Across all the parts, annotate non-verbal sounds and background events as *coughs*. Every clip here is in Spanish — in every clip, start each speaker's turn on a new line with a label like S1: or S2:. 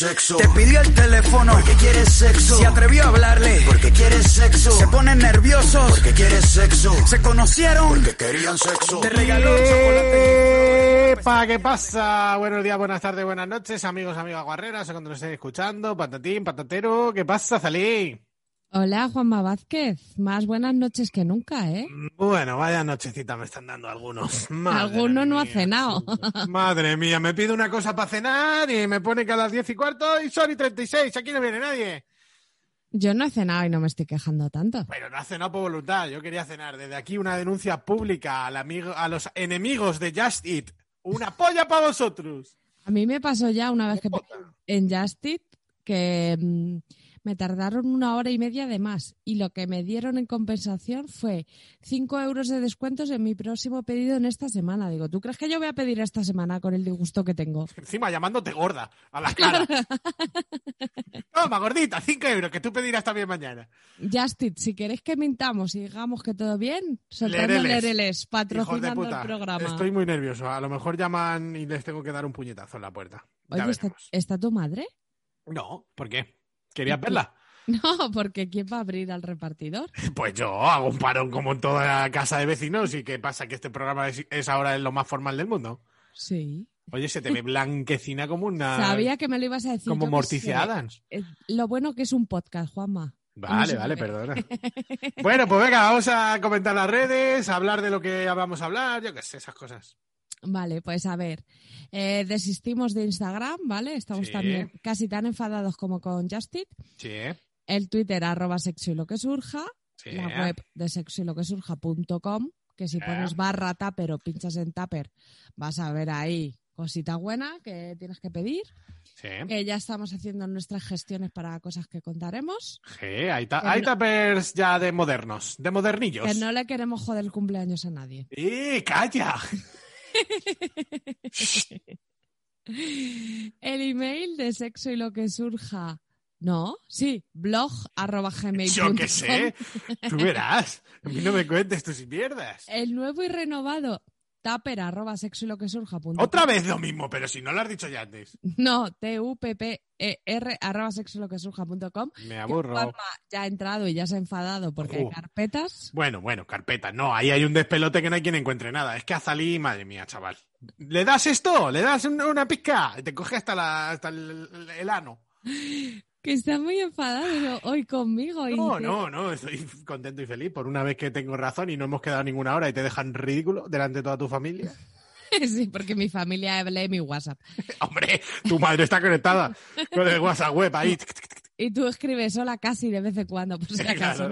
S1: Sexo.
S2: Te pidió el teléfono porque quiere sexo. Se atrevió a hablarle porque quiere sexo. Se ponen nerviosos porque quiere sexo. Se conocieron porque querían sexo. Te regaló chocolate.
S3: Epa, ¿qué pasa? Buenos días, buenas tardes, buenas noches, amigos, amigas guarreras, o cuando nos estén escuchando, patatín, patatero, ¿qué pasa, Salí?
S4: Hola, Juanma Vázquez. Más buenas noches que nunca, ¿eh?
S3: Bueno, vaya nochecita me están dando algunos. *laughs* Madre
S4: Alguno no ha cenado. *laughs*
S3: Madre mía, me pido una cosa para cenar y me pone que a las diez y cuarto y son y 36, aquí no viene nadie.
S4: Yo no he cenado y no me estoy quejando tanto.
S3: Pero no ha cenado por voluntad, yo quería cenar. Desde aquí una denuncia pública al amigo, a los enemigos de Just Eat. Una polla para vosotros.
S4: A mí me pasó ya una vez que en Just Eat que mm, me tardaron una hora y media de más y lo que me dieron en compensación fue 5 euros de descuentos en mi próximo pedido en esta semana. Digo, ¿tú crees que yo voy a pedir esta semana con el disgusto que tengo?
S3: Encima llamándote gorda a la cara. Toma, gordita, 5 euros, que tú pedirás también mañana.
S4: Just Eat, si queréis que mintamos y digamos que todo bien, soltando
S3: Lereles.
S4: patrocinando el programa.
S3: Estoy muy nervioso. A lo mejor llaman y les tengo que dar un puñetazo en la puerta.
S4: Oye, ¿está,
S3: veremos.
S4: ¿está tu madre?
S3: No, ¿por qué? ¿Querías *laughs* verla?
S4: No, porque ¿quién va a abrir al repartidor? *laughs*
S3: Pues yo hago un parón como en toda casa de vecinos y qué pasa que este programa es, es ahora lo más formal del mundo.
S4: Sí.
S3: Oye, se te ve blanquecina como una...
S4: Sabía que me lo ibas a decir.
S3: como Morticia. Adams.
S4: Lo bueno que es un podcast, Juanma.
S3: Vale, vale, perdona. *laughs* bueno, pues venga, vamos a comentar las redes, a hablar de lo que vamos a hablar, yo qué sé, esas cosas.
S4: Vale, pues a ver. eh, desistimos de Instagram, ¿vale? Estamos
S3: Sí.
S4: también casi tan enfadados como con Justit.
S3: Sí,
S4: El Twitter, arroba sexo y lo que surja.
S3: sí.
S4: La web de sexo y lo que surja.com. Que si
S3: Sí.
S4: pones barra tupper o pinchas en tupper, vas a ver ahí cosita buena que tienes que pedir.
S3: Sí,
S4: Que ya estamos haciendo nuestras gestiones para cosas que contaremos.
S3: sí, hay, ta- hay tuppers ya de modernos, de modernillos.
S4: Que no le queremos joder el cumpleaños a nadie.
S3: ¡Eh, calla! *laughs*
S4: El email de sexo y lo que surja. No, sí, blog arroba gmail
S3: Yo qué sé, tú verás. A mí no me cuentes tus mierdas.
S4: El nuevo y renovado tupper arroba sexo y lo que surja. punto
S3: Otra vez lo mismo, pero si no lo has dicho ya antes.
S4: No, t u p p e r arroba sexo y lo que surja punto com.
S3: Me aburro.
S4: Juanma ya ha entrado y ya se ha enfadado porque hay
S3: Uh.
S4: carpetas.
S3: Bueno, bueno, carpeta. No, ahí hay un despelote que no hay quien encuentre nada. Es que Azalí, madre mía, chaval. ¿Le das esto? ¿Le das un- una pizca? Te coge hasta, la, hasta el, el ano. *laughs*
S4: Que está muy enfadado hoy conmigo. y
S3: No, no, no, estoy contento y feliz por una vez que tengo razón y no hemos quedado ninguna hora y te dejan ridículo delante de toda tu familia. *laughs*
S4: Sí, porque mi familia lee mi WhatsApp. *laughs*
S3: Hombre, tu madre está conectada con el WhatsApp web ahí.
S4: Y tú escribes hola casi de vez en cuando, por si *laughs* acaso.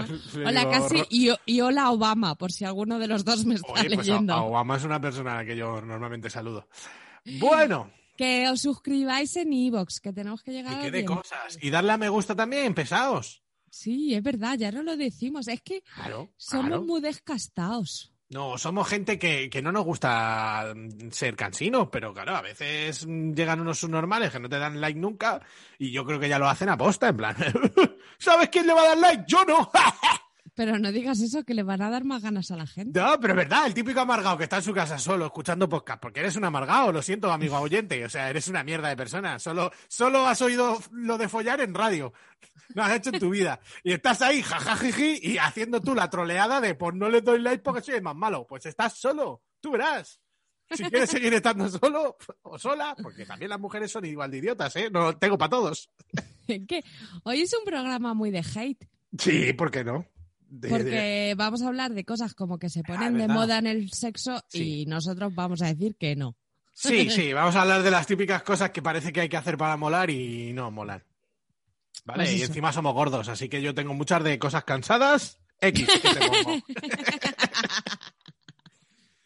S4: Hola
S3: digo,
S4: casi y, y hola Obama, por si alguno de los dos me está
S3: Oye, pues a-
S4: leyendo.
S3: a Obama es una persona a la que yo normalmente saludo. Bueno,
S4: Que os suscribáis en iVoox, que tenemos que llegar
S3: y
S4: a
S3: de
S4: 100.
S3: cosas. Y darle a me gusta también, pesados.
S4: Sí, es verdad, ya no lo decimos. Es que
S3: Claro,
S4: somos
S3: claro.
S4: muy descastados.
S3: No, somos gente que, que no nos gusta mm, ser cansinos, pero claro, a veces mm, llegan unos subnormales que no te dan like nunca y yo creo que ya lo hacen a posta, en plan, *laughs* ¿sabes quién le va a dar like? Yo no. *laughs*
S4: Pero no digas eso, que le van a dar más ganas a la gente.
S3: No, pero es verdad, el típico amargado que está en su casa solo escuchando podcast, porque eres un amargado, lo siento, amigo oyente, o sea, eres una mierda de persona. Solo, solo has oído lo de follar en radio. No has hecho en tu vida. Y estás ahí, jajajiji, y haciendo tú la troleada de pues no le doy like porque soy el más malo. Pues estás solo, tú verás. Si quieres seguir estando solo o sola, porque también las mujeres son igual de idiotas, ¿eh? No tengo para todos. *laughs*
S4: ¿Qué? Hoy es un programa muy de hate,
S3: Sí, ¿por qué no? De- de-
S4: porque vamos a hablar de cosas como que se ponen de moda en el sexo
S3: Sí.
S4: y nosotros vamos a decir que no.
S3: Sí, sí, vamos a hablar de las típicas cosas que parece que hay que hacer para molar y no molan. Vale,
S4: Pues
S3: y encima somos gordos, así que yo tengo muchas de cosas cansadas. X, que te pongo. *laughs*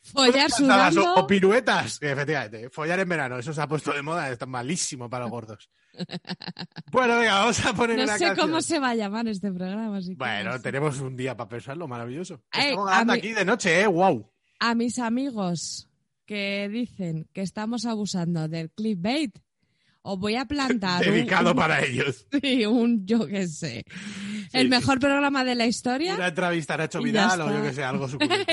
S4: Follar sudando.
S3: o, o piruetas, efectivamente. Follar en verano, eso se ha puesto de moda, está malísimo para los gordos. Bueno, venga, vamos a poner
S4: No
S3: una
S4: sé
S3: canción.
S4: cómo se va a llamar este programa. así
S3: Bueno, tenemos un día para pensarlo, maravilloso.
S4: Ey,
S3: Estamos grabando aquí de noche, ¿eh? ¡Wow!
S4: A mis amigos que dicen que estamos abusando del clickbait, os voy a plantar
S3: Dedicado
S4: un,
S3: para ellos. *laughs*
S4: sí, un, yo qué sé, el
S3: sí.
S4: mejor programa de la historia.
S3: Una entrevista a Nacho Vidal o yo que sé, algo suculento. *laughs*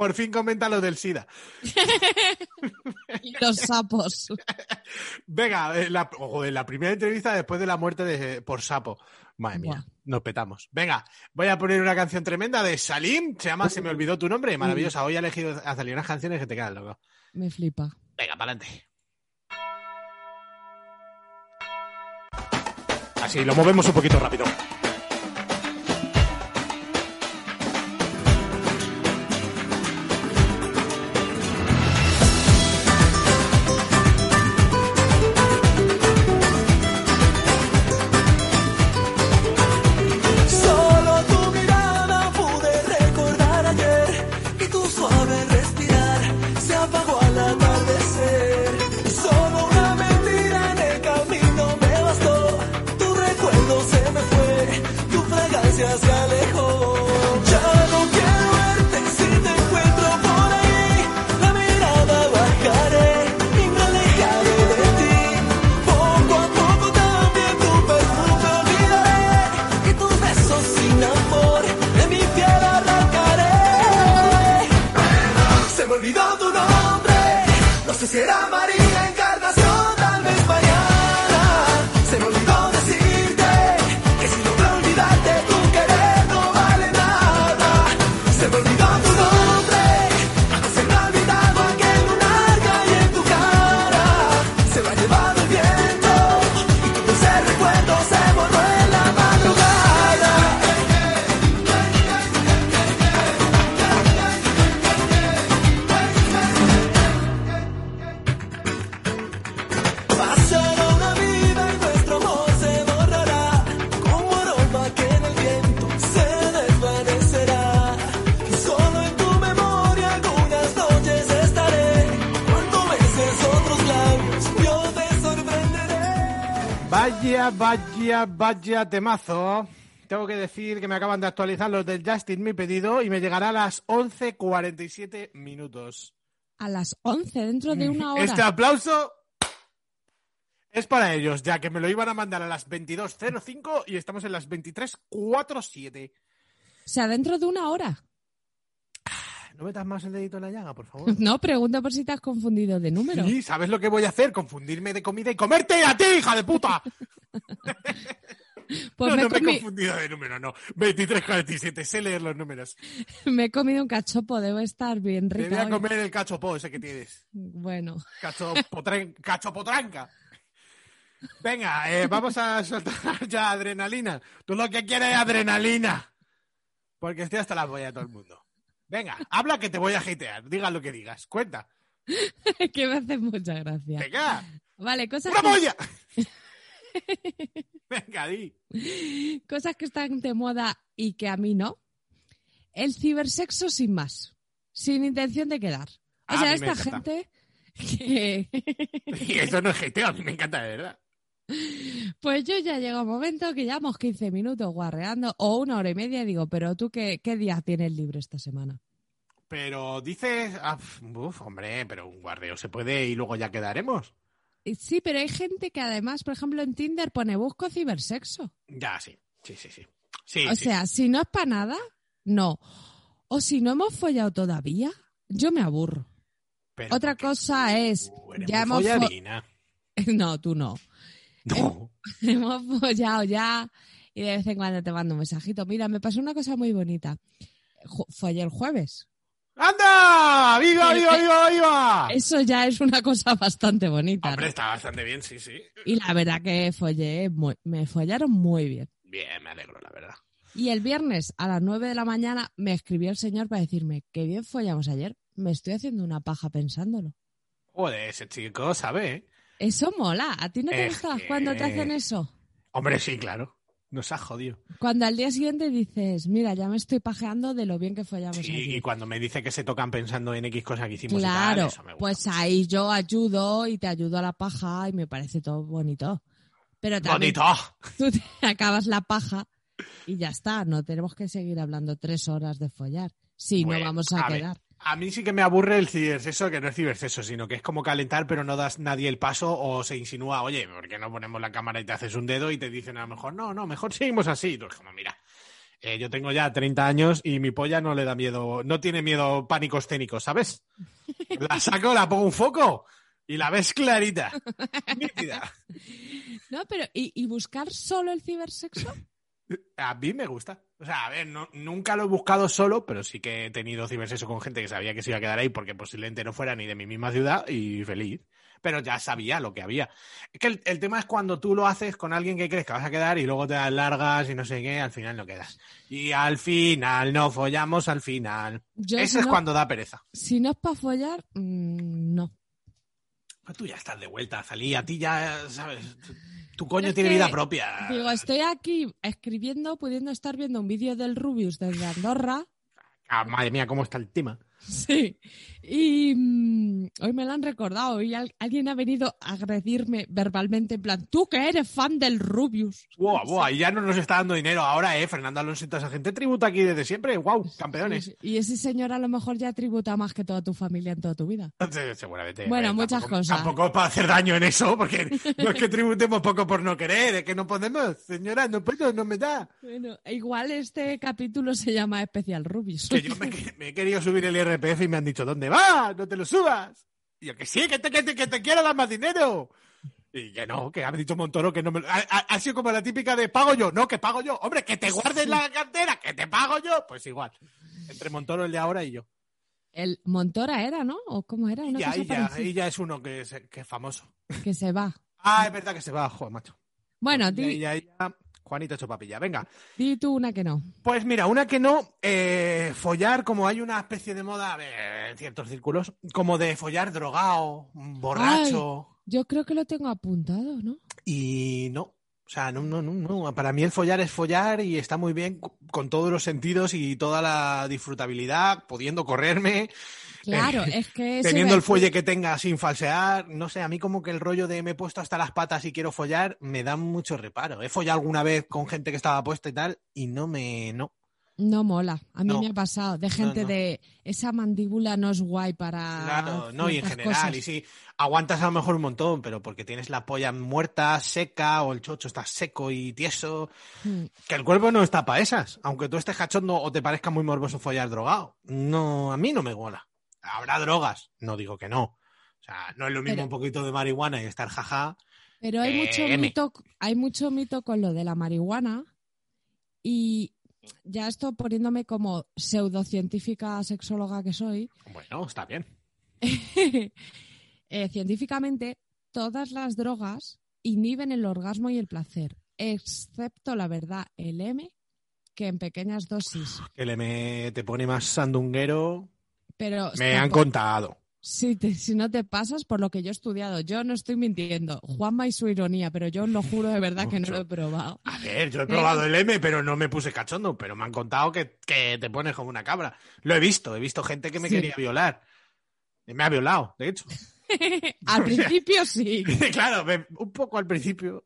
S3: Por fin comenta lo del SIDA. *laughs*
S4: los sapos.
S3: Venga, eh, la, joder, la primera entrevista después de la muerte de, por sapo. Madre mía,
S4: Buah.
S3: nos petamos. Venga, voy a poner una canción tremenda de Salim. Se llama Se me olvidó tu nombre. Maravillosa. Hoy he elegido a salir unas canciones que te quedan loco.
S4: Me flipa.
S3: Venga, para adelante. Así, lo movemos un poquito rápido. Vaya, vaya, temazo. Tengo que decir que me acaban de actualizar los del Justin mi pedido y me llegará a las 11.47 minutos.
S4: A las 11, dentro de una hora.
S3: Este aplauso es para ellos, ya que me lo iban a mandar a las 22.05 y estamos en las 23.47.
S4: O sea, dentro de una hora.
S3: No metas más el dedito en la llaga, por favor.
S4: No, pregunto por si te has confundido de número.
S3: Sí, ¿sabes lo que voy a hacer? Confundirme de comida y comerte a ti, hija de puta. *laughs*
S4: Pues
S3: no,
S4: me,
S3: no
S4: he
S3: me he
S4: comi-
S3: confundido de número, no. 23.47, sé leer los números.
S4: me he comido un cachopo, debo estar bien
S3: Te voy
S4: rica.
S3: a
S4: hoy.
S3: comer el cachopó ese que tienes.
S4: Bueno,
S3: Cachopotren- Cachopotranca. Venga, eh, vamos a soltar ya adrenalina. Tú lo que quieres es adrenalina. Porque estoy hasta la polla de todo el mundo. Venga, habla que te voy a hatear. Diga lo que digas. Cuenta. *laughs*
S4: que me hace mucha gracia.
S3: Venga,
S4: Vale, cosas
S3: ¡una
S4: que,
S3: polla! *laughs* Venga, di.
S4: cosas que están de moda y que a mí no. El cibersexo sin más, sin intención de quedar. O sea, esta gente que...
S3: Y *laughs* eso no es hateo, a mí me encanta de verdad.
S4: Pues yo ya llega un momento que llevamos 15 minutos guarreando o una hora y media y digo, pero tú qué, qué días tienes libre esta semana?
S3: Pero dices, ah, uf, hombre, pero un guardeo se puede y luego ya quedaremos.
S4: Sí, pero hay gente que además, por ejemplo, en Tinder pone busco cibersexo.
S3: Ya, sí, sí, sí, sí. Sí,
S4: o
S3: sí.
S4: sea, si no es para nada, no. O si no hemos follado todavía, yo me aburro.
S3: Pero
S4: Otra cosa es, ya hemos. *laughs* No, tú no.
S3: No. *laughs*
S4: hemos follado ya y de vez en cuando te mando un mensajito. Mira, me pasó una cosa muy bonita. Ju- Follé el jueves.
S3: ¡Anda! ¡Viva, viva,
S4: que-
S3: viva, viva!
S4: Eso ya es una cosa bastante bonita. ¿no?
S3: Hombre, está bastante bien, sí, sí.
S4: Y la verdad que follé, muy- me follaron muy bien.
S3: Bien, me alegro, la verdad.
S4: Y el viernes a las 9 de la mañana me escribió el señor para decirme, qué bien follamos ayer. Me estoy haciendo una paja pensándolo.
S3: Joder, ese chico sabe, ¿eh?
S4: Eso mola. ¿A ti no te gusta
S3: que-
S4: cuando te hacen eso?
S3: Hombre, sí, claro. Nos ha jodido.
S4: Cuando al día siguiente dices, mira, ya me estoy pajeando de lo bien que follamos
S3: Sí, y cuando me dice que se tocan pensando en X cosas que hicimos y
S4: Claro,
S3: tal, eso me gusta.
S4: pues ahí yo ayudo y te ayudo a la paja y me parece todo bonito. Pero también
S3: ¡Bonito! *laughs*
S4: tú te acabas la paja y ya está. No tenemos que seguir hablando tres horas de follar. Si
S3: Bueno,
S4: no vamos a,
S3: a ver,
S4: quedar.
S3: A mí sí que me aburre el cibersexo, que no es cibersexo, sino que es como calentar, pero no das nadie el paso o se insinúa, oye, ¿por qué no ponemos la cámara y te haces un dedo y te dicen a lo mejor, no, no, mejor seguimos así? Y tú es como, mira, eh, yo tengo ya 30 años y mi polla no le da miedo, no tiene miedo pánico escénico, ¿sabes? La saco, la pongo un foco y la ves clarita. *laughs*
S4: No, pero ¿y, y buscar solo el cibersexo?
S3: A mí me gusta. O sea, a ver, no- nunca lo he buscado solo, pero sí que he tenido cibersexo con gente que sabía que se iba a quedar ahí porque posiblemente no fuera ni de mi misma ciudad y feliz. Pero ya sabía lo que había. Es que el, el tema es cuando tú lo haces con alguien que crees que vas a quedar y luego te das largas y no sé qué, al final no quedas. Y al final no follamos, al final.
S4: Yo,
S3: Ese
S4: si
S3: es
S4: no-
S3: cuando da pereza.
S4: Si no es para follar, mm, no.
S3: Pero tú ya estás de vuelta, salí, a ti ya, ¿sabes? Tu, coño
S4: es
S3: tiene
S4: que,
S3: vida propia.
S4: Digo, estoy aquí escribiendo, pudiendo estar viendo un vídeo del Rubius desde Andorra.
S3: Ah, madre mía, cómo está el tema.
S4: Sí. Y mm, hoy me lo han recordado y al- alguien ha venido a agredirme verbalmente en plan, tú que eres fan del Rubius.
S3: Buah, buah, y ya no nos está dando dinero ahora, ¿eh? Fernando Alonso y toda esa gente tributa aquí desde siempre. ¡Wow! Campeones.
S4: Y ese señor a lo mejor ya tributa más que toda tu familia en toda tu vida. *laughs*
S3: Seguramente.
S4: Bueno,
S3: ver,
S4: muchas
S3: tampoco-
S4: cosas.
S3: Tampoco para hacer daño en eso, porque no es que *laughs* tributemos poco por no querer, es que no podemos. Señora, no puedo, no me da.
S4: Bueno, igual este capítulo se llama Especial Rubius.
S3: Que yo me, *laughs* me he querido subir el IRPF y me han dicho, ¿dónde va? No te lo subas. Y yo, que sí, que te, que te, que te quiero dar más dinero. Y que no, que ha dicho Montoro que no me lo- ha, ha- sido como la típica de pago yo, no, que pago yo. Hombre, que te guardes la cartera, que te pago yo. Pues igual. Entre Montoro, el de ahora y yo.
S4: El Montora era, ¿no? ¿O cómo era? Una
S3: Y ya,
S4: cosa
S3: y ya,
S4: parecida.
S3: y ya es uno que es, que es famoso.
S4: Que se va.
S3: Ah, es verdad que se va, joder, macho.
S4: Bueno, di,
S3: ya, ya. Juanito hecho papilla. Venga.
S4: di tú una que no.
S3: Pues mira, una que no, eh, follar, como hay una especie de moda en ciertos círculos, como de follar drogado, borracho,
S4: Yo creo que lo tengo apuntado, ¿no?
S3: y no. O sea, no, no, no, no. Para mí el follar es follar y está muy bien co- con todos los sentidos y toda la disfrutabilidad, pudiendo correrme,
S4: Claro,
S3: Eh,
S4: es que...
S3: teniendo el fuelle que tenga sin falsear. No sé, a mí como que el rollo de me he puesto hasta las patas y quiero follar me da mucho reparo. He follado alguna vez con gente que estaba puesta y tal y no me... no.
S4: No mola. A mí
S3: No.
S4: me ha pasado. De gente
S3: no.
S4: de... Esa mandíbula no es guay para...
S3: Claro, no, y en general,
S4: cosas.
S3: y sí, aguantas a lo mejor un montón, pero porque tienes la polla muerta, seca, o el chocho está seco y tieso,
S4: Mm.
S3: que el cuerpo no está para esas, aunque tú estés cachondo o te parezca muy morboso follar drogado. No, a mí no me mola. Habrá drogas, no digo que no. O sea, no es lo mismo
S4: Pero-
S3: un poquito de marihuana y estar jaja.
S4: Pero hay
S3: Eh,
S4: mucho
S3: M.
S4: mito, hay mucho mito con lo de la marihuana y ya esto poniéndome como pseudocientífica sexóloga que soy,
S3: Bueno, está bien. *laughs*
S4: eh, científicamente todas las drogas inhiben el orgasmo y el placer, excepto la verdad, el M, que en pequeñas dosis.
S3: Le me, te pone más sandunguero.
S4: Pero
S3: Me han
S4: tampoco-
S3: contado.
S4: si, te- si no te pasas por lo que yo he estudiado, yo no estoy mintiendo. Juanma y su ironía, pero yo os lo juro de verdad que no lo he probado.
S3: A ver, yo he probado el M, pero no me puse cachondo, pero me han contado que, que te pones como una cabra. Lo he visto, he visto gente que me
S4: Sí.
S3: quería violar. Me ha violado, de hecho. *laughs* *laughs*
S4: Al principio sí. *laughs*
S3: claro, un poco al principio.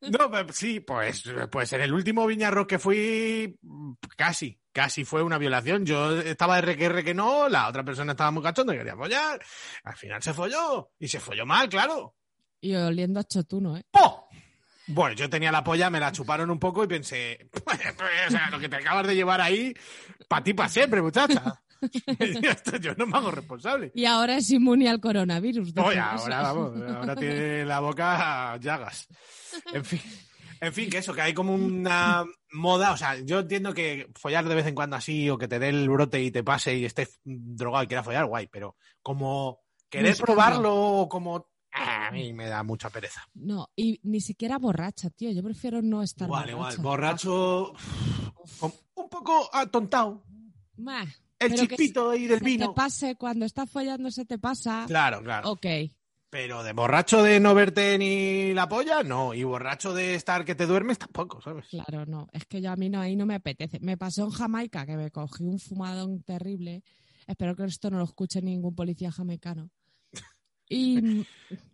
S3: No, sí, pues, pues en el último Viñarro que fui, casi, casi fue una violación. Yo estaba de reque que no, la otra persona estaba muy cachonda y quería follar. Al final se folló. Y se folló mal, claro.
S4: Y oliendo a chotuno, ¿eh?
S3: ¡Po! Bueno, yo tenía la polla, me la chuparon un poco y pensé, pues, *laughs* o sea, lo que te acabas de llevar ahí, para ti para siempre, muchacha. *laughs* Yo no me hago responsable.
S4: Y ahora es inmune al coronavirus.
S3: Oye, ahora vamos, ahora tiene la boca llagas. En fin, en fin, que eso, que hay como una moda, o sea, yo entiendo que follar de vez en cuando así, o que te dé el brote y te pase y estés drogado y quieras follar, guay, pero como querer probarlo, como ah, a mí me da mucha pereza.
S4: No, y ni siquiera borracha, tío. Yo prefiero no estar
S3: Igual, igual, borracho, un poco atontado. El chispito ahí del
S4: te
S3: vino.
S4: pase cuando estás follando, se te pasa.
S3: Claro, claro.
S4: Ok.
S3: Pero de borracho de no verte ni la polla, no. Y borracho de estar que te duermes, tampoco, ¿sabes?
S4: Claro, no. Es que yo a mí no, ahí no me apetece. Me pasó en Jamaica que me cogí un fumadón terrible. Espero que esto no lo escuche ningún policía jamaicano. Y, *laughs*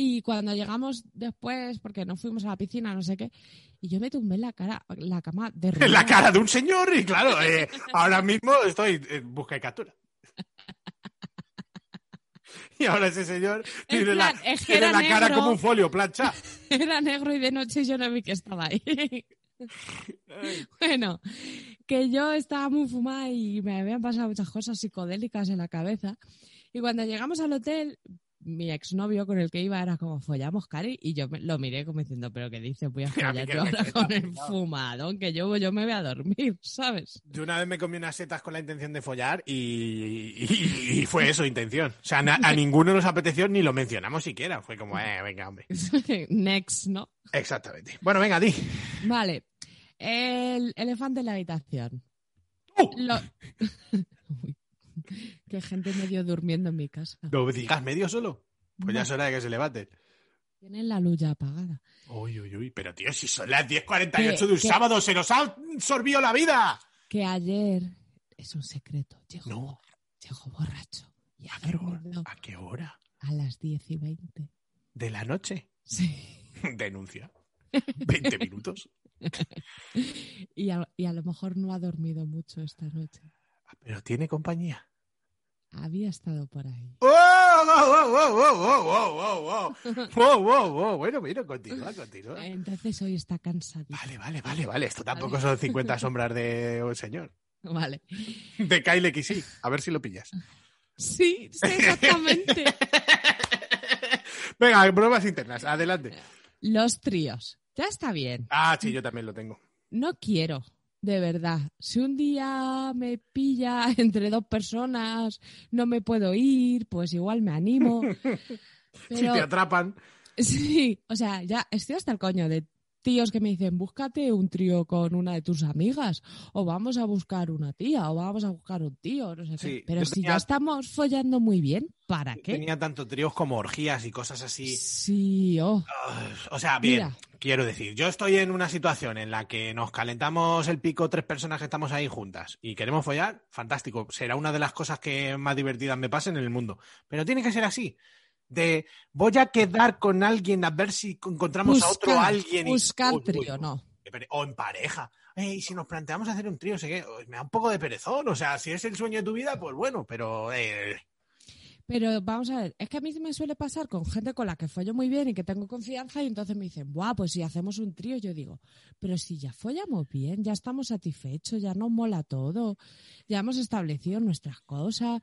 S4: y cuando llegamos después, porque nos fuimos a la piscina, no sé qué, y yo me tumbé en la cara, la cama de *laughs*
S3: En la cara de un señor y claro, eh, ahora mismo estoy en busca y captura. Y ahora ese señor
S4: En
S3: tiene la,
S4: plan, es que
S3: tiene la cara como un folio plancha. *laughs*
S4: Era negro y de noche yo no vi que estaba ahí. bueno, que yo estaba muy fumada y me habían pasado muchas cosas psicodélicas en la cabeza. Y cuando llegamos al hotel, mi exnovio con el que iba era como, follamos, Cari, y yo me- lo miré como diciendo, pero ¿qué dices? Voy a *laughs* follar yo ahora con el fumadón, que yo, yo me voy a dormir, *laughs* ¿sabes?
S3: Yo una vez me comí unas setas con la intención de follar y, y- y fue eso, intención. O sea, na- a ninguno nos apeteció ni lo mencionamos siquiera. Fue como, eh, venga, hombre. *laughs*
S4: Next, ¿no?
S3: Exactamente. Bueno, venga, di.
S4: Vale. El elefante en la habitación.
S3: ¡Uh!
S4: Lo- Qué gente medio durmiendo en mi casa.
S3: ¿Lo digas medio solo? Pues ya
S4: No.
S3: es hora de que se levante.
S4: Tienen la luz ya apagada.
S3: Uy, uy, uy. Pero tío, si son las 10.48 de un
S4: Que-
S3: sábado, se nos ha sorbido la vida.
S4: Que ayer, es un secreto, llegó,
S3: No.
S4: llegó borracho y
S3: ¿A qué hora? ¿A qué hora?
S4: a las 10 y 20.
S3: ¿De la noche?
S4: Sí. *laughs*
S3: Denuncia. 20 minutos. *laughs*
S4: Y a, y a lo mejor no ha dormido mucho esta noche.
S3: Pero tiene compañía.
S4: Había estado por ahí.
S3: ¡Oh! ¡Oh, oh, oh, oh, oh, oh, oh! ¡Wow, wow, wow! Bueno, mira, continúa, continúa.
S4: Entonces hoy está cansadito.
S3: Vale, vale, vale, vale. Esto tampoco son 50 sombras de un señor.
S4: Vale.
S3: De Kyle XI. A ver si lo pillas.
S4: Sí, sí, exactamente.
S3: Venga, pruebas internas. Adelante.
S4: Los tríos. Ya está bien.
S3: Ah, sí, yo también lo tengo.
S4: No quiero, de verdad. Si un día me pilla *laughs* entre dos personas, no me puedo ir, pues igual me animo. *laughs*
S3: Si te atrapan. *laughs*
S4: sí, o sea, ya estoy hasta el coño de tíos que me dicen, búscate un trío con una de tus amigas, o vamos a buscar una tía, o vamos a buscar un tío, no sé qué.
S3: Sí,
S4: Pero si
S3: tenía-
S4: ya estamos follando muy bien, ¿para qué?
S3: Tenía tanto tríos como orgías y cosas así.
S4: Sí, oh.
S3: O sea, bien,
S4: Mira.
S3: Quiero decir, yo estoy en una situación en la que nos calentamos el pico tres personas que estamos ahí juntas y queremos follar, fantástico, será una de las cosas que más divertidas me pasen en el mundo. Pero tiene que ser así, de voy a quedar con alguien a ver si encontramos a otro alguien. y-
S4: buscar
S3: Uy, uy,
S4: trío,
S3: uy.
S4: no.
S3: O en pareja. Eh, y si nos planteamos hacer un trío, sé qué, me da un poco de perezón. O sea, si es el sueño de tu vida, pues bueno, pero eh,
S4: Pero vamos a ver, es que a mí me suele pasar con gente con la que follo muy bien y que tengo confianza y entonces me dicen, buah, pues si hacemos un trío, yo digo, pero si ya follamos bien, ya estamos satisfechos, ya nos mola todo, ya hemos establecido nuestras cosas,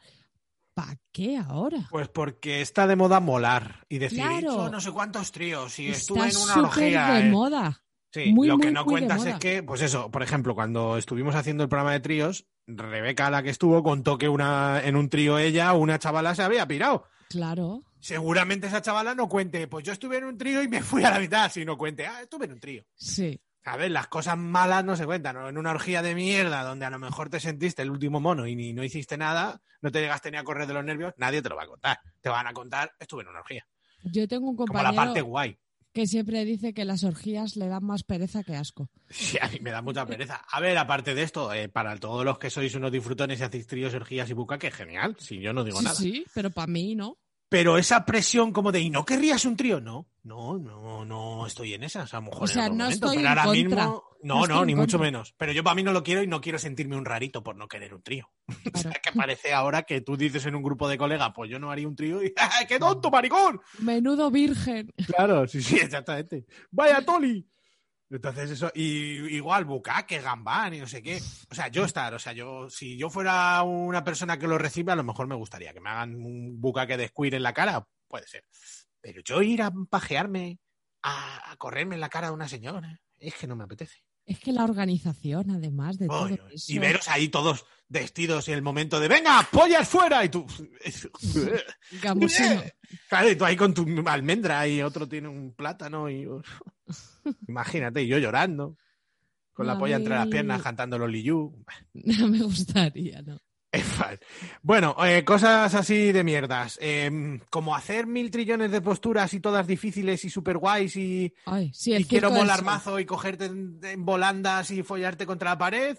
S4: ¿para qué ahora?
S3: Pues porque está de moda molar y decir,
S4: Claro.
S3: he hecho no sé cuántos tríos y estuve en una orgía.
S4: de
S3: eh.
S4: moda.
S3: Sí,
S4: Muy,
S3: lo que
S4: muy,
S3: no
S4: muy
S3: cuentas es que, pues eso, por ejemplo, cuando estuvimos haciendo el programa de tríos, Rebeca, la que estuvo, contó que una, en un trío ella, una chavala se había pirado.
S4: Claro,
S3: Seguramente esa chavala no cuente, pues yo estuve en un trío y me fui a la mitad, sino cuente, ah, estuve en un trío.
S4: sí.
S3: A ver, las cosas malas no se cuentan. ¿no? En una orgía de mierda donde a lo mejor te sentiste el último mono y ni, no hiciste nada, no te llegaste ni a correr de los nervios, nadie te lo va a contar. Te van a contar, estuve en una orgía.
S4: Yo tengo un
S3: Como
S4: compañero
S3: la parte guay.
S4: Que siempre dice que las orgías le dan más pereza que asco.
S3: Sí, a mí me da mucha pereza. A ver, aparte de esto, eh, para todos los que sois unos disfrutones y hacéis tríos, orgías y buca, que genial, si yo no digo
S4: Sí,
S3: nada.
S4: sí, pero para mí no.
S3: Pero esa presión como de, ¿y no querrías un trío? No, no, no, no estoy en esa. O sea, a lo mejor
S4: O sea,
S3: en
S4: no
S3: momento,
S4: estoy
S3: pero
S4: en
S3: ahora
S4: contra.
S3: mismo.
S4: No
S3: No, ni mucho
S4: contra.
S3: menos. Pero yo para mí no lo quiero y no quiero sentirme un rarito por no querer un trío. *laughs* O
S4: Claro.
S3: sea, que parece ahora que tú dices en un grupo de colegas, pues yo no haría un trío y *laughs* ¡ay, qué tonto, maricón!
S4: Menudo virgen.
S3: Claro, sí, sí, exactamente. ¡Vaya Toli! Entonces eso, y igual bucaque, gambán y no sé qué. O sea, yo estar, o sea, yo, si yo fuera una persona que lo recibe, a lo mejor me gustaría que me hagan un bucaque de squir en la cara, puede ser. Pero yo ir a pajearme, a, a correrme en la cara de una señora, es que no me apetece.
S4: Es que la organización, además de todo
S3: Ay,
S4: eso.
S3: y veros ahí todos vestidos y el momento de ¡venga, pollas fuera! Y tú. *laughs* Claro, y tú ahí con tu almendra y otro tiene un plátano y... *laughs* Imagínate, y yo llorando, con la polla entre las piernas cantando los *laughs* Liyu.
S4: No me gustaría, ¿no? *laughs*
S3: Bueno, eh, cosas así de mierdas. Eh, como hacer mil trillones de posturas y todas difíciles y super guays y,
S4: Ay, sí, el
S3: y quiero
S4: sol.
S3: mazo y cogerte en, en volandas y follarte contra la pared.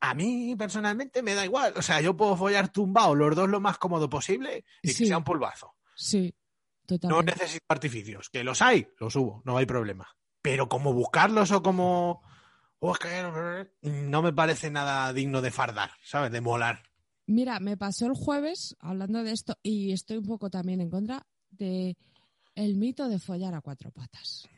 S3: A mí personalmente me da igual. O sea, yo puedo follar tumbado los dos lo más cómodo posible y
S4: Sí.
S3: que sea un polvazo.
S4: Sí,
S3: No necesito artificios. Que los hay, los subo, no hay problema. Pero como buscarlos o como. "Oh, es que no me parece nada digno de fardar, ¿sabes? De molar.
S4: Mira, me pasó el jueves hablando de esto y estoy un poco también en contra de el mito de follar a cuatro patas.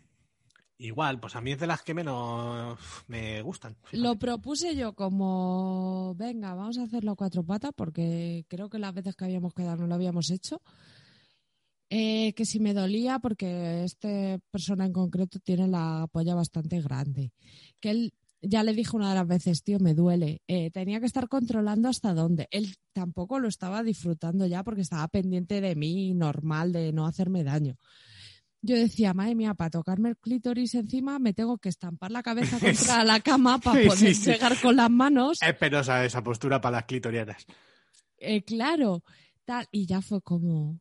S3: Igual, pues a mí es de las que menos me gustan. fíjate.
S4: Lo propuse yo como, venga, vamos a hacerlo a cuatro patas porque creo que las veces que habíamos quedado no lo habíamos hecho. Eh, que si me dolía porque esta persona en concreto tiene la polla bastante grande. Que él ya le dije una de las veces, tío, me duele. Eh, tenía que estar controlando hasta dónde. Él tampoco lo estaba disfrutando ya porque estaba pendiente de mí, normal, de no hacerme daño. Yo decía, madre mía, para tocarme el clítoris encima me tengo que estampar la cabeza contra la cama para *laughs* poder
S3: sí, sí.
S4: llegar con las manos.
S3: Es penosa esa postura para las clitorianas.
S4: Eh, claro, tal. Y ya fue como,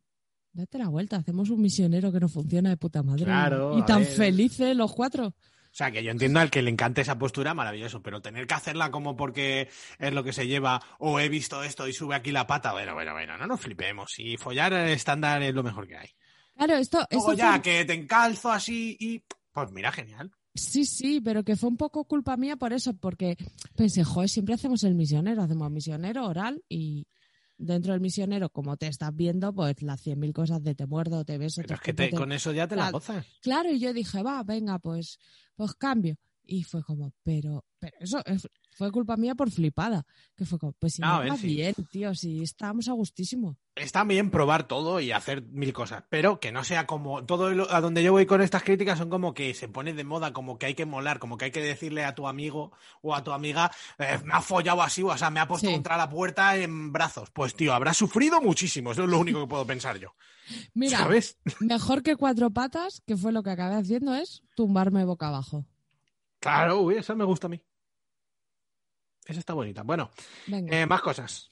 S4: date la vuelta, hacemos un misionero que no funciona de puta madre.
S3: Claro,
S4: y tan
S3: ver.
S4: felices los cuatro.
S3: O sea, que yo entiendo al que le encante esa postura, maravilloso, pero tener que hacerla como porque es lo que se lleva, o he visto esto y sube aquí la pata, bueno, bueno, bueno, no nos flipemos. Y follar estándar es lo mejor que hay.
S4: Claro, esto,
S3: Luego
S4: esto
S3: ya
S4: fue-
S3: que te encalzo así y. Pues mira, genial.
S4: Sí, sí, pero que fue un poco culpa mía por eso, porque pensé, joder, siempre hacemos el misionero, hacemos misionero oral y dentro del misionero, como te estás viendo, pues las cien mil cosas de te muerdo, te beso,
S3: Pero
S4: te
S3: es que te- con eso ya te la gozas.
S4: Claro, y yo dije, va, venga, pues, pues cambio. Y fue como, pero, pero eso es- fue culpa mía por flipada. Que fue como, pues si
S3: ver,
S4: va
S3: sí.
S4: bien, tío, si estábamos a gustísimo.
S3: Está bien probar todo y hacer mil cosas, pero que no sea como todo lo- a donde yo voy con estas críticas son como que se pone de moda, como que hay que molar, como que hay que decirle a tu amigo o a tu amiga, eh, me ha follado así, o sea, me ha puesto
S4: Sí.
S3: contra la puerta en brazos. Pues tío, habrá sufrido muchísimo, eso es lo único que puedo pensar yo.
S4: Mira,
S3: ¿Sabes?
S4: mejor que cuatro patas, que fue lo que acabé haciendo, es tumbarme boca abajo.
S3: Claro, uy, esa me gusta a mí. Esa está bonita. Bueno,
S4: Venga,
S3: eh, más cosas.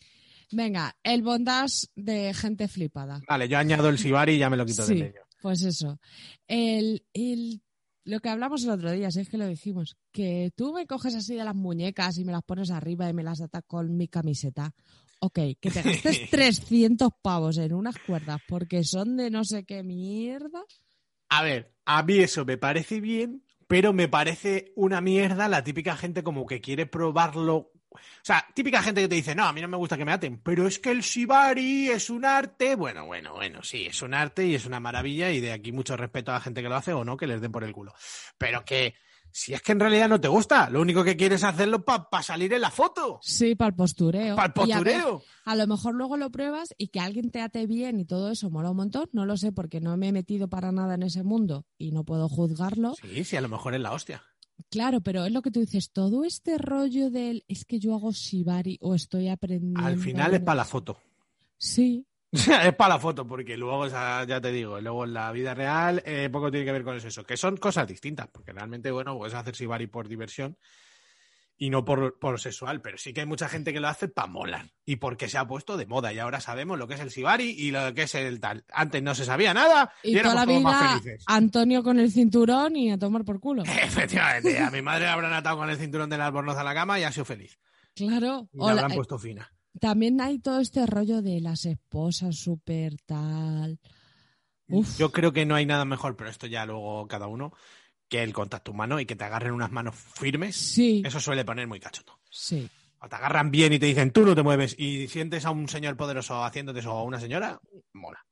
S4: venga, el bondage de gente flipada.
S3: Vale, yo añado el Sibari y ya me lo quito
S4: Sí.
S3: del medio.
S4: Pues eso. El, el- lo que hablamos el otro día, si es que lo dijimos, que tú me coges así de las muñecas y me las pones arriba y me las atas con mi camiseta. Ok, que te gastes *laughs* 300 pavos en unas cuerdas porque son de no sé qué mierda.
S3: A ver, a mí eso me parece bien, pero me parece una mierda la típica gente como que quiere probarlo. O sea, típica gente que te dice, no, a mí no me gusta que me aten, pero es que el shibari es un arte. Bueno, bueno, bueno, sí, es un arte y es una maravilla y de aquí mucho respeto a la gente que lo hace o no, que les den por el culo. Pero que si es que en realidad no te gusta, lo único que quieres es hacerlo para salir en la foto,
S4: Sí, para el postureo.
S3: para el
S4: Y a ver,
S3: postureo.
S4: A lo mejor luego lo pruebas y que alguien te ate bien y todo eso mola un montón. No lo sé porque no me he metido para nada en ese mundo y no puedo juzgarlo.
S3: Sí, sí, a lo mejor es la hostia.
S4: Claro, pero es lo que tú dices, todo este rollo del es que yo hago shibari o estoy aprendiendo.
S3: Al final es para la foto.
S4: Sí, *laughs*
S3: es para la foto, porque luego, ya te digo, luego en la vida real eh, poco tiene que ver con eso, que son cosas distintas, porque realmente, bueno, puedes hacer Shibari por diversión y no por, por sexual, pero sí que hay mucha gente que lo hace para molar y porque se ha puesto de moda y ahora sabemos lo que es el Shibari y lo que es el tal. Antes no se sabía nada y,
S4: y toda la
S3: todos más
S4: vida
S3: felices.
S4: Antonio con el cinturón y a tomar por culo. *laughs*
S3: Efectivamente, a mi madre le habrán atado con el cinturón del albornoz a la cama y ha sido feliz.
S4: Claro.
S3: Y la
S4: la,
S3: habrán puesto fina.
S4: También hay todo este rollo de las esposas súper tal. Uf.
S3: Yo creo que no hay nada mejor, pero esto ya luego cada uno, que el contacto humano y que te agarren unas manos firmes.
S4: Sí,
S3: Eso suele poner muy cachondo.
S4: sí.
S3: O te agarran bien y te dicen tú no te mueves y sientes a un señor poderoso haciéndote eso o a una señora, mola.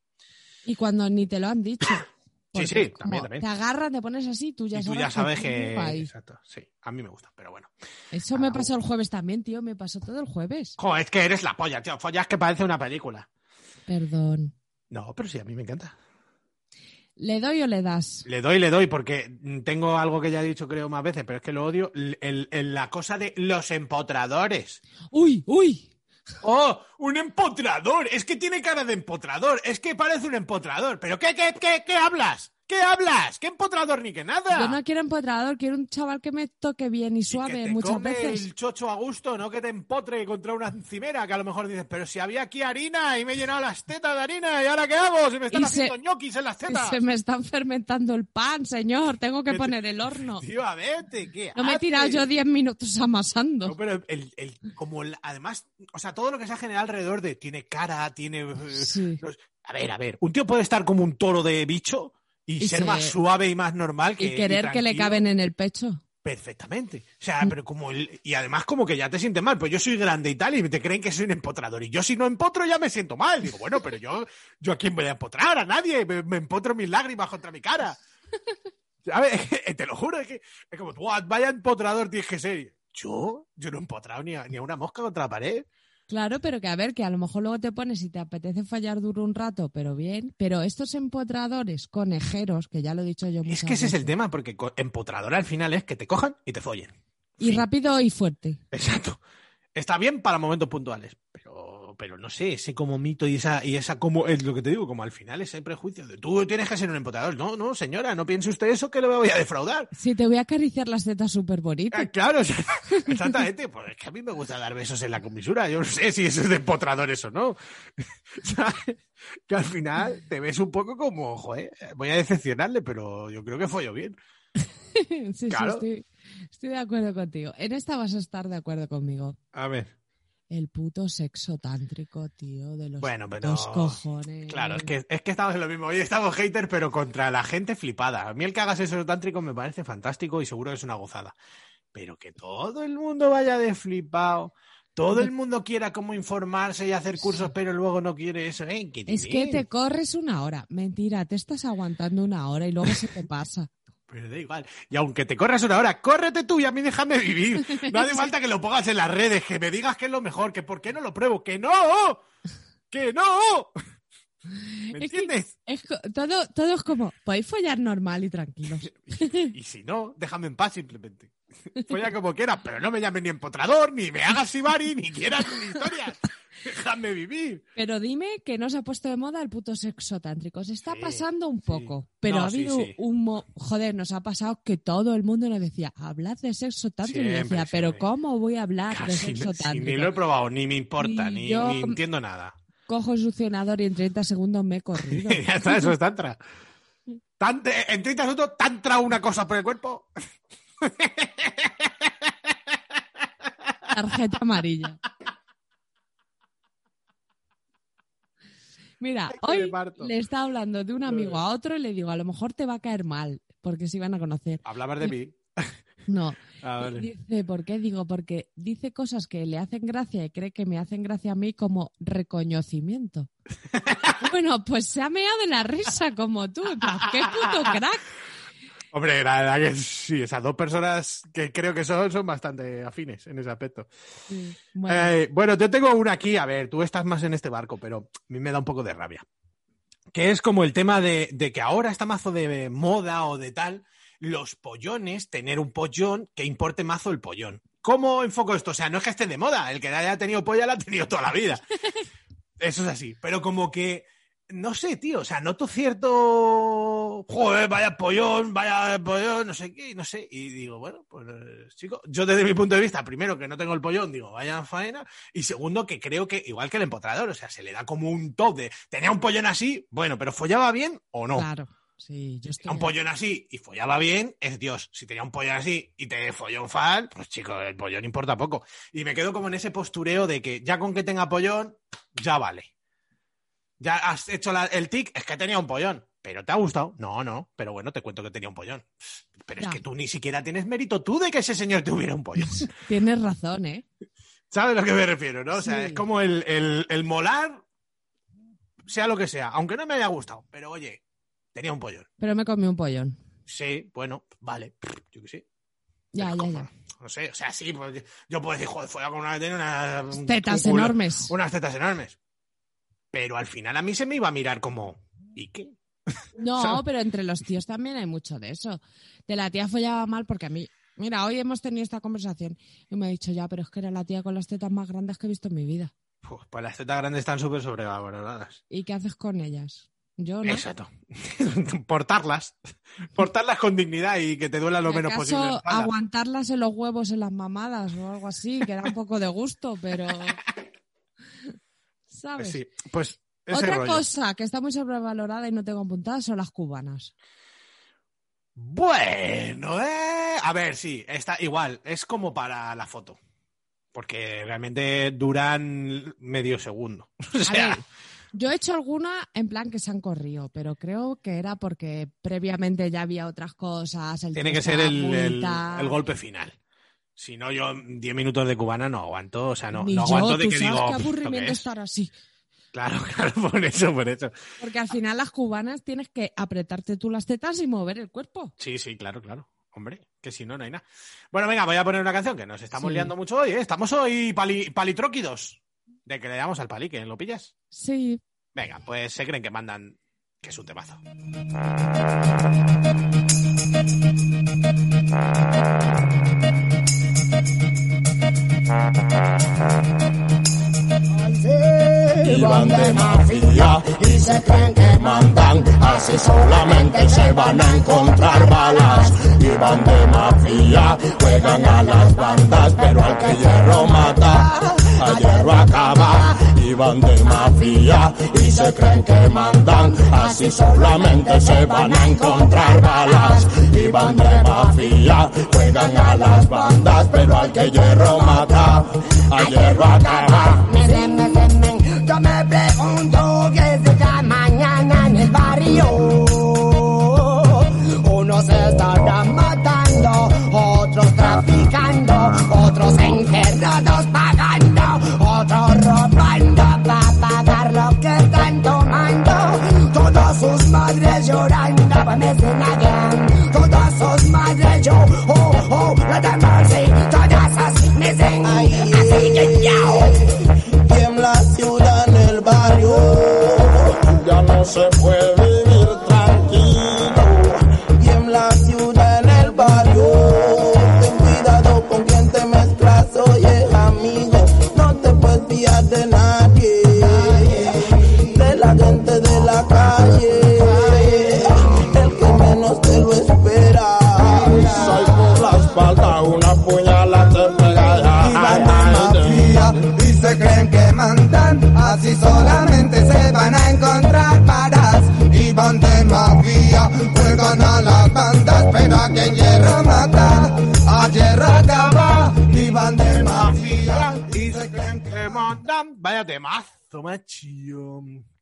S4: Y cuando ni te lo han dicho. *coughs*
S3: Sí, sí, también, también.
S4: Te agarran, te pones así, tú ya
S3: y tú
S4: sabes,
S3: ya sabes que... Exacto, sí, a mí me gusta, pero bueno.
S4: Eso me pasó el jueves también, tío. Me pasó todo el jueves.
S3: Joder, es que eres la polla, tío. Follas que parece una película.
S4: Perdón.
S3: No, pero sí, a mí me encanta.
S4: ¿Le doy o le das?
S3: Le doy, le doy, porque tengo algo que ya he dicho creo más veces, pero es que lo odio. El- el- la cosa de los empotradores.
S4: ¡Uy, uy!
S3: ¡Oh! ¡Un empotrador! Es que tiene cara de empotrador. Es que parece un empotrador. ¿Pero qué, qué, qué, qué hablas? ¿Qué hablas? ¿Qué empotrador ni qué nada?
S4: Yo no quiero empotrador, quiero un chaval que me toque bien y
S3: Y
S4: suave
S3: que te
S4: muchas
S3: come
S4: veces.
S3: el chocho a gusto, no que te empotre contra una encimera, que a lo mejor dices, pero si había aquí harina y me he llenado las tetas de harina, ¿y ahora qué hago? Se me están
S4: Y se-
S3: haciendo ñoquis en las
S4: Y
S3: tetas.
S4: Se me están fermentando el pan, señor. Tengo que poner el horno. *laughs*
S3: Efectivamente, ¿qué
S4: No me he tirado yo 10 minutos amasando.
S3: No, pero el, el- como el- además, o sea, todo lo que se ha generado alrededor de tiene cara, tiene. eh,
S4: Sí.
S3: a ver, a ver, un tío puede estar como un toro de bicho y,
S4: Y
S3: ser
S4: se-
S3: más suave y más normal que.
S4: Y querer que le caben en el pecho.
S3: Perfectamente. O sea, pero como el, y además como que ya te sientes mal, pues yo soy grande y tal, y te creen que soy un empotrador. Y yo si no empotro ya me siento mal. Digo, bueno, pero yo, yo a quién voy a empotrar, a nadie, me, me empotro mis lágrimas contra mi cara. ¿Sabes? *laughs* Te lo juro, es que es como, "Buah, vaya empotrador tienes que ser. ¿Yo? Yo no he empotrado ni a, ni a una mosca contra la pared.
S4: Claro, pero que a ver, que a lo mejor luego te pones y te apetece fallar duro un rato, pero bien. Pero estos empotradores conejeros, que ya lo he dicho yo muchas
S3: Es que ese es el tema, porque empotrador al final es que te cojan y te follen.
S4: Y rápido y fuerte.
S3: Exacto. Está bien para momentos puntuales, pero, pero no sé, ese como mito y esa, y esa como, es lo que te digo, como al final ese prejuicio de tú tienes que ser un empotrador. No, no, señora, no piense usted eso que le voy a defraudar.
S4: Si te voy a acariciar las tetas súper bonitas.
S3: Eh, claro, *laughs* exactamente. Pues es que a mí me gusta dar besos en la comisura. Yo no sé si eso es de empotradores *laughs* o no. ¿Sabes? Que al final te ves un poco como, joder, voy a decepcionarle, pero yo creo que follo bien. *laughs*
S4: sí, sí,
S3: Claro.
S4: estoy, estoy de acuerdo contigo. En esta vas a estar de acuerdo conmigo.
S3: A ver.
S4: El puto sexo tántrico, tío, de los
S3: Bueno, pero-
S4: dos cojones.
S3: Claro, es que, es que estamos en lo mismo. Hoy estamos hater, pero contra la gente flipada. A mí el que hagas eso tántrico me parece fantástico y seguro que es una gozada. Pero que todo el mundo vaya de flipado, todo el mundo quiera como informarse y hacer cursos, pero luego no quiere eso. ¿eh? ¿Qué
S4: Es que te corres una hora. Mentira, te estás aguantando una hora y luego se te pasa.
S3: Pero da igual. Y aunque te corras una hora, córrete tú y a mí déjame vivir. No hace falta que lo pongas en las redes, que me digas que es lo mejor, que por qué no lo pruebo, que no, que no. ¿Me
S4: Es que-
S3: entiendes?
S4: Es todo, todo es como, podéis follar normal y tranquilos. *laughs*
S3: Y si no, déjame en paz simplemente. Folla como quieras, pero no me llames ni empotrador, ni me hagas Sibari, ni quieras ni historias. Déjame vivir.
S4: Pero dime que no se ha puesto de moda el puto sexo tántrico. Se está
S3: Sí,
S4: pasando un
S3: sí.
S4: poco. Pero
S3: No,
S4: ha habido
S3: sí.
S4: un... mo- Joder, nos ha pasado que todo el mundo nos decía, hablad de sexo tántrico. y
S3: Siempre,
S4: decía, pero. ¿cómo voy a hablar de sexo tántrico?
S3: ni lo he probado, ni me importa,
S4: Y
S3: ni,
S4: yo-
S3: ni entiendo nada.
S4: Cojo el succionador y en 30 segundos me he corrido. *laughs*
S3: ya está, eso es tantra. Tan- en 30 segundos, tantra una cosa por el cuerpo.
S4: Tarjeta amarilla. Mira, hoy le está hablando de un amigo a otro y le digo, a lo mejor te va a caer mal, porque se iban a conocer.
S3: Hablabas de mí. *laughs*
S4: No. *laughs*
S3: Ah, vale.
S4: Dice, ¿por qué? Digo, porque dice cosas que le hacen gracia y cree que me hacen gracia a mí como reconocimiento. *laughs* bueno, pues se ha meado de la risa como tú. ¡Qué puto crack!
S3: Hombre, la verdad que sí, esas dos personas que creo que son, son bastante afines en ese aspecto.
S4: Sí, Bueno,
S3: Eh, bueno, yo tengo una aquí, a ver, tú estás más en este barco, pero a mí me da un poco de rabia. Que es como el tema de, de que ahora está mazo de moda o de tal, los pollones, tener un pollón que importe mazo el pollón. ¿Cómo enfoco esto? O sea, no es que esté de moda, el que haya tenido polla la ha tenido toda la vida. *laughs* Eso es así, pero como que, no sé, tío, o sea, noto cierto, joder, vaya pollón, vaya pollón, no sé qué, no sé, y digo, bueno, pues eh, chico, yo desde mi punto de vista, primero que no tengo el pollón, digo, vaya faena, y segundo que creo que, igual que el empotrador, o sea, se le da como un top de, tenía un pollón así, bueno, pero follaba bien o no.
S4: claro. Sí, yo
S3: Si
S4: estoy.
S3: tenía un pollón así y follaba bien, es Dios. Si tenía un pollón así y te folló un fal, pues chico, el pollón importa poco. Y me quedo como en ese postureo de que ya con que tenga pollón, ya vale. Ya has hecho la- el tic, es que tenía un pollón. ¿Pero te ha gustado? No, no. Pero bueno, te cuento que tenía un pollón. Pero
S4: Ya.
S3: es que tú ni siquiera tienes mérito tú de que ese señor tuviera un pollón. *laughs*
S4: Tienes razón, ¿eh?
S3: ¿Sabes a lo que me refiero, no? O sea,
S4: Sí.
S3: es como el, el, el molar, sea lo que sea, aunque no me haya gustado. Pero oye, tenía un pollón.
S4: Pero me comí un pollón.
S3: Sí, bueno, vale, yo qué sé.
S4: Ya, ya, ya.
S3: No sé, o sea, sí, pues, yo puedo decir, joder, fue con una que
S4: Tetas
S3: un culo-
S4: enormes.
S3: Unas tetas enormes. Pero al final a mí se me iba a mirar como, ¿y qué?
S4: No, *laughs*
S3: ¿sabes?
S4: pero entre los tíos también hay mucho de eso. De la tía follaba mal porque a mí. Mira, hoy hemos tenido esta conversación y me ha dicho ya, pero es que era la tía con las tetas más grandes que he visto en mi vida.
S3: Uf, pues las tetas grandes están súper sobrevaloradas.
S4: ¿Y qué haces con ellas? Yo no.
S3: Exacto. *laughs* Portarlas. Portarlas con dignidad y que te duela lo menos
S4: acaso,
S3: posible.
S4: aguantarlas en los huevos en las mamadas o algo así, que da un poco de gusto, pero. *laughs* ¿Sabes?
S3: Sí, pues ese
S4: Otra
S3: rollo.
S4: cosa que está muy sobrevalorada y no tengo apuntada son las cubanas.
S3: Bueno, eh. A ver, sí, está igual. Es como para la foto. Porque realmente duran medio segundo. *laughs* O
S4: A
S3: sea,
S4: ver, yo he hecho alguna en plan que se han corrido, pero creo que era porque previamente ya había otras cosas. el
S3: tiene que ser el, el golpe final. Si no, yo 10 minutos de cubana no aguanto. O sea, no,
S4: Ni
S3: no
S4: yo,
S3: aguanto de
S4: tú
S3: que
S4: sabes
S3: digo.
S4: qué
S3: "¿Esto qué
S4: aburrimiento
S3: es?".
S4: estar así.
S3: Claro, *laughs* claro, por eso, por eso.
S4: Porque al final las cubanas tienes que apretarte tú las tetas y mover el cuerpo.
S3: Sí, sí, claro, claro. Hombre, que si no, no hay nada. Bueno, venga, voy a poner una canción que nos estamos
S4: Sí.
S3: liando mucho hoy, ¿eh? Estamos hoy pali- palitróquidos. De que le damos al palique, ¿lo pillas?
S4: Sí.
S3: Venga, pues se creen que mandan que es un temazo. *laughs*
S5: y van de mafia y se creen que mandan, así solamente se van a encontrar balas. Y van de mafia, juegan a las bandas, pero al que hierro mata, a hierro acaba. Y van de mafia y se creen que mandan, así solamente se van a encontrar balas. Y van de mafia, juegan a las bandas, pero al que hierro mata, a hierro acaba.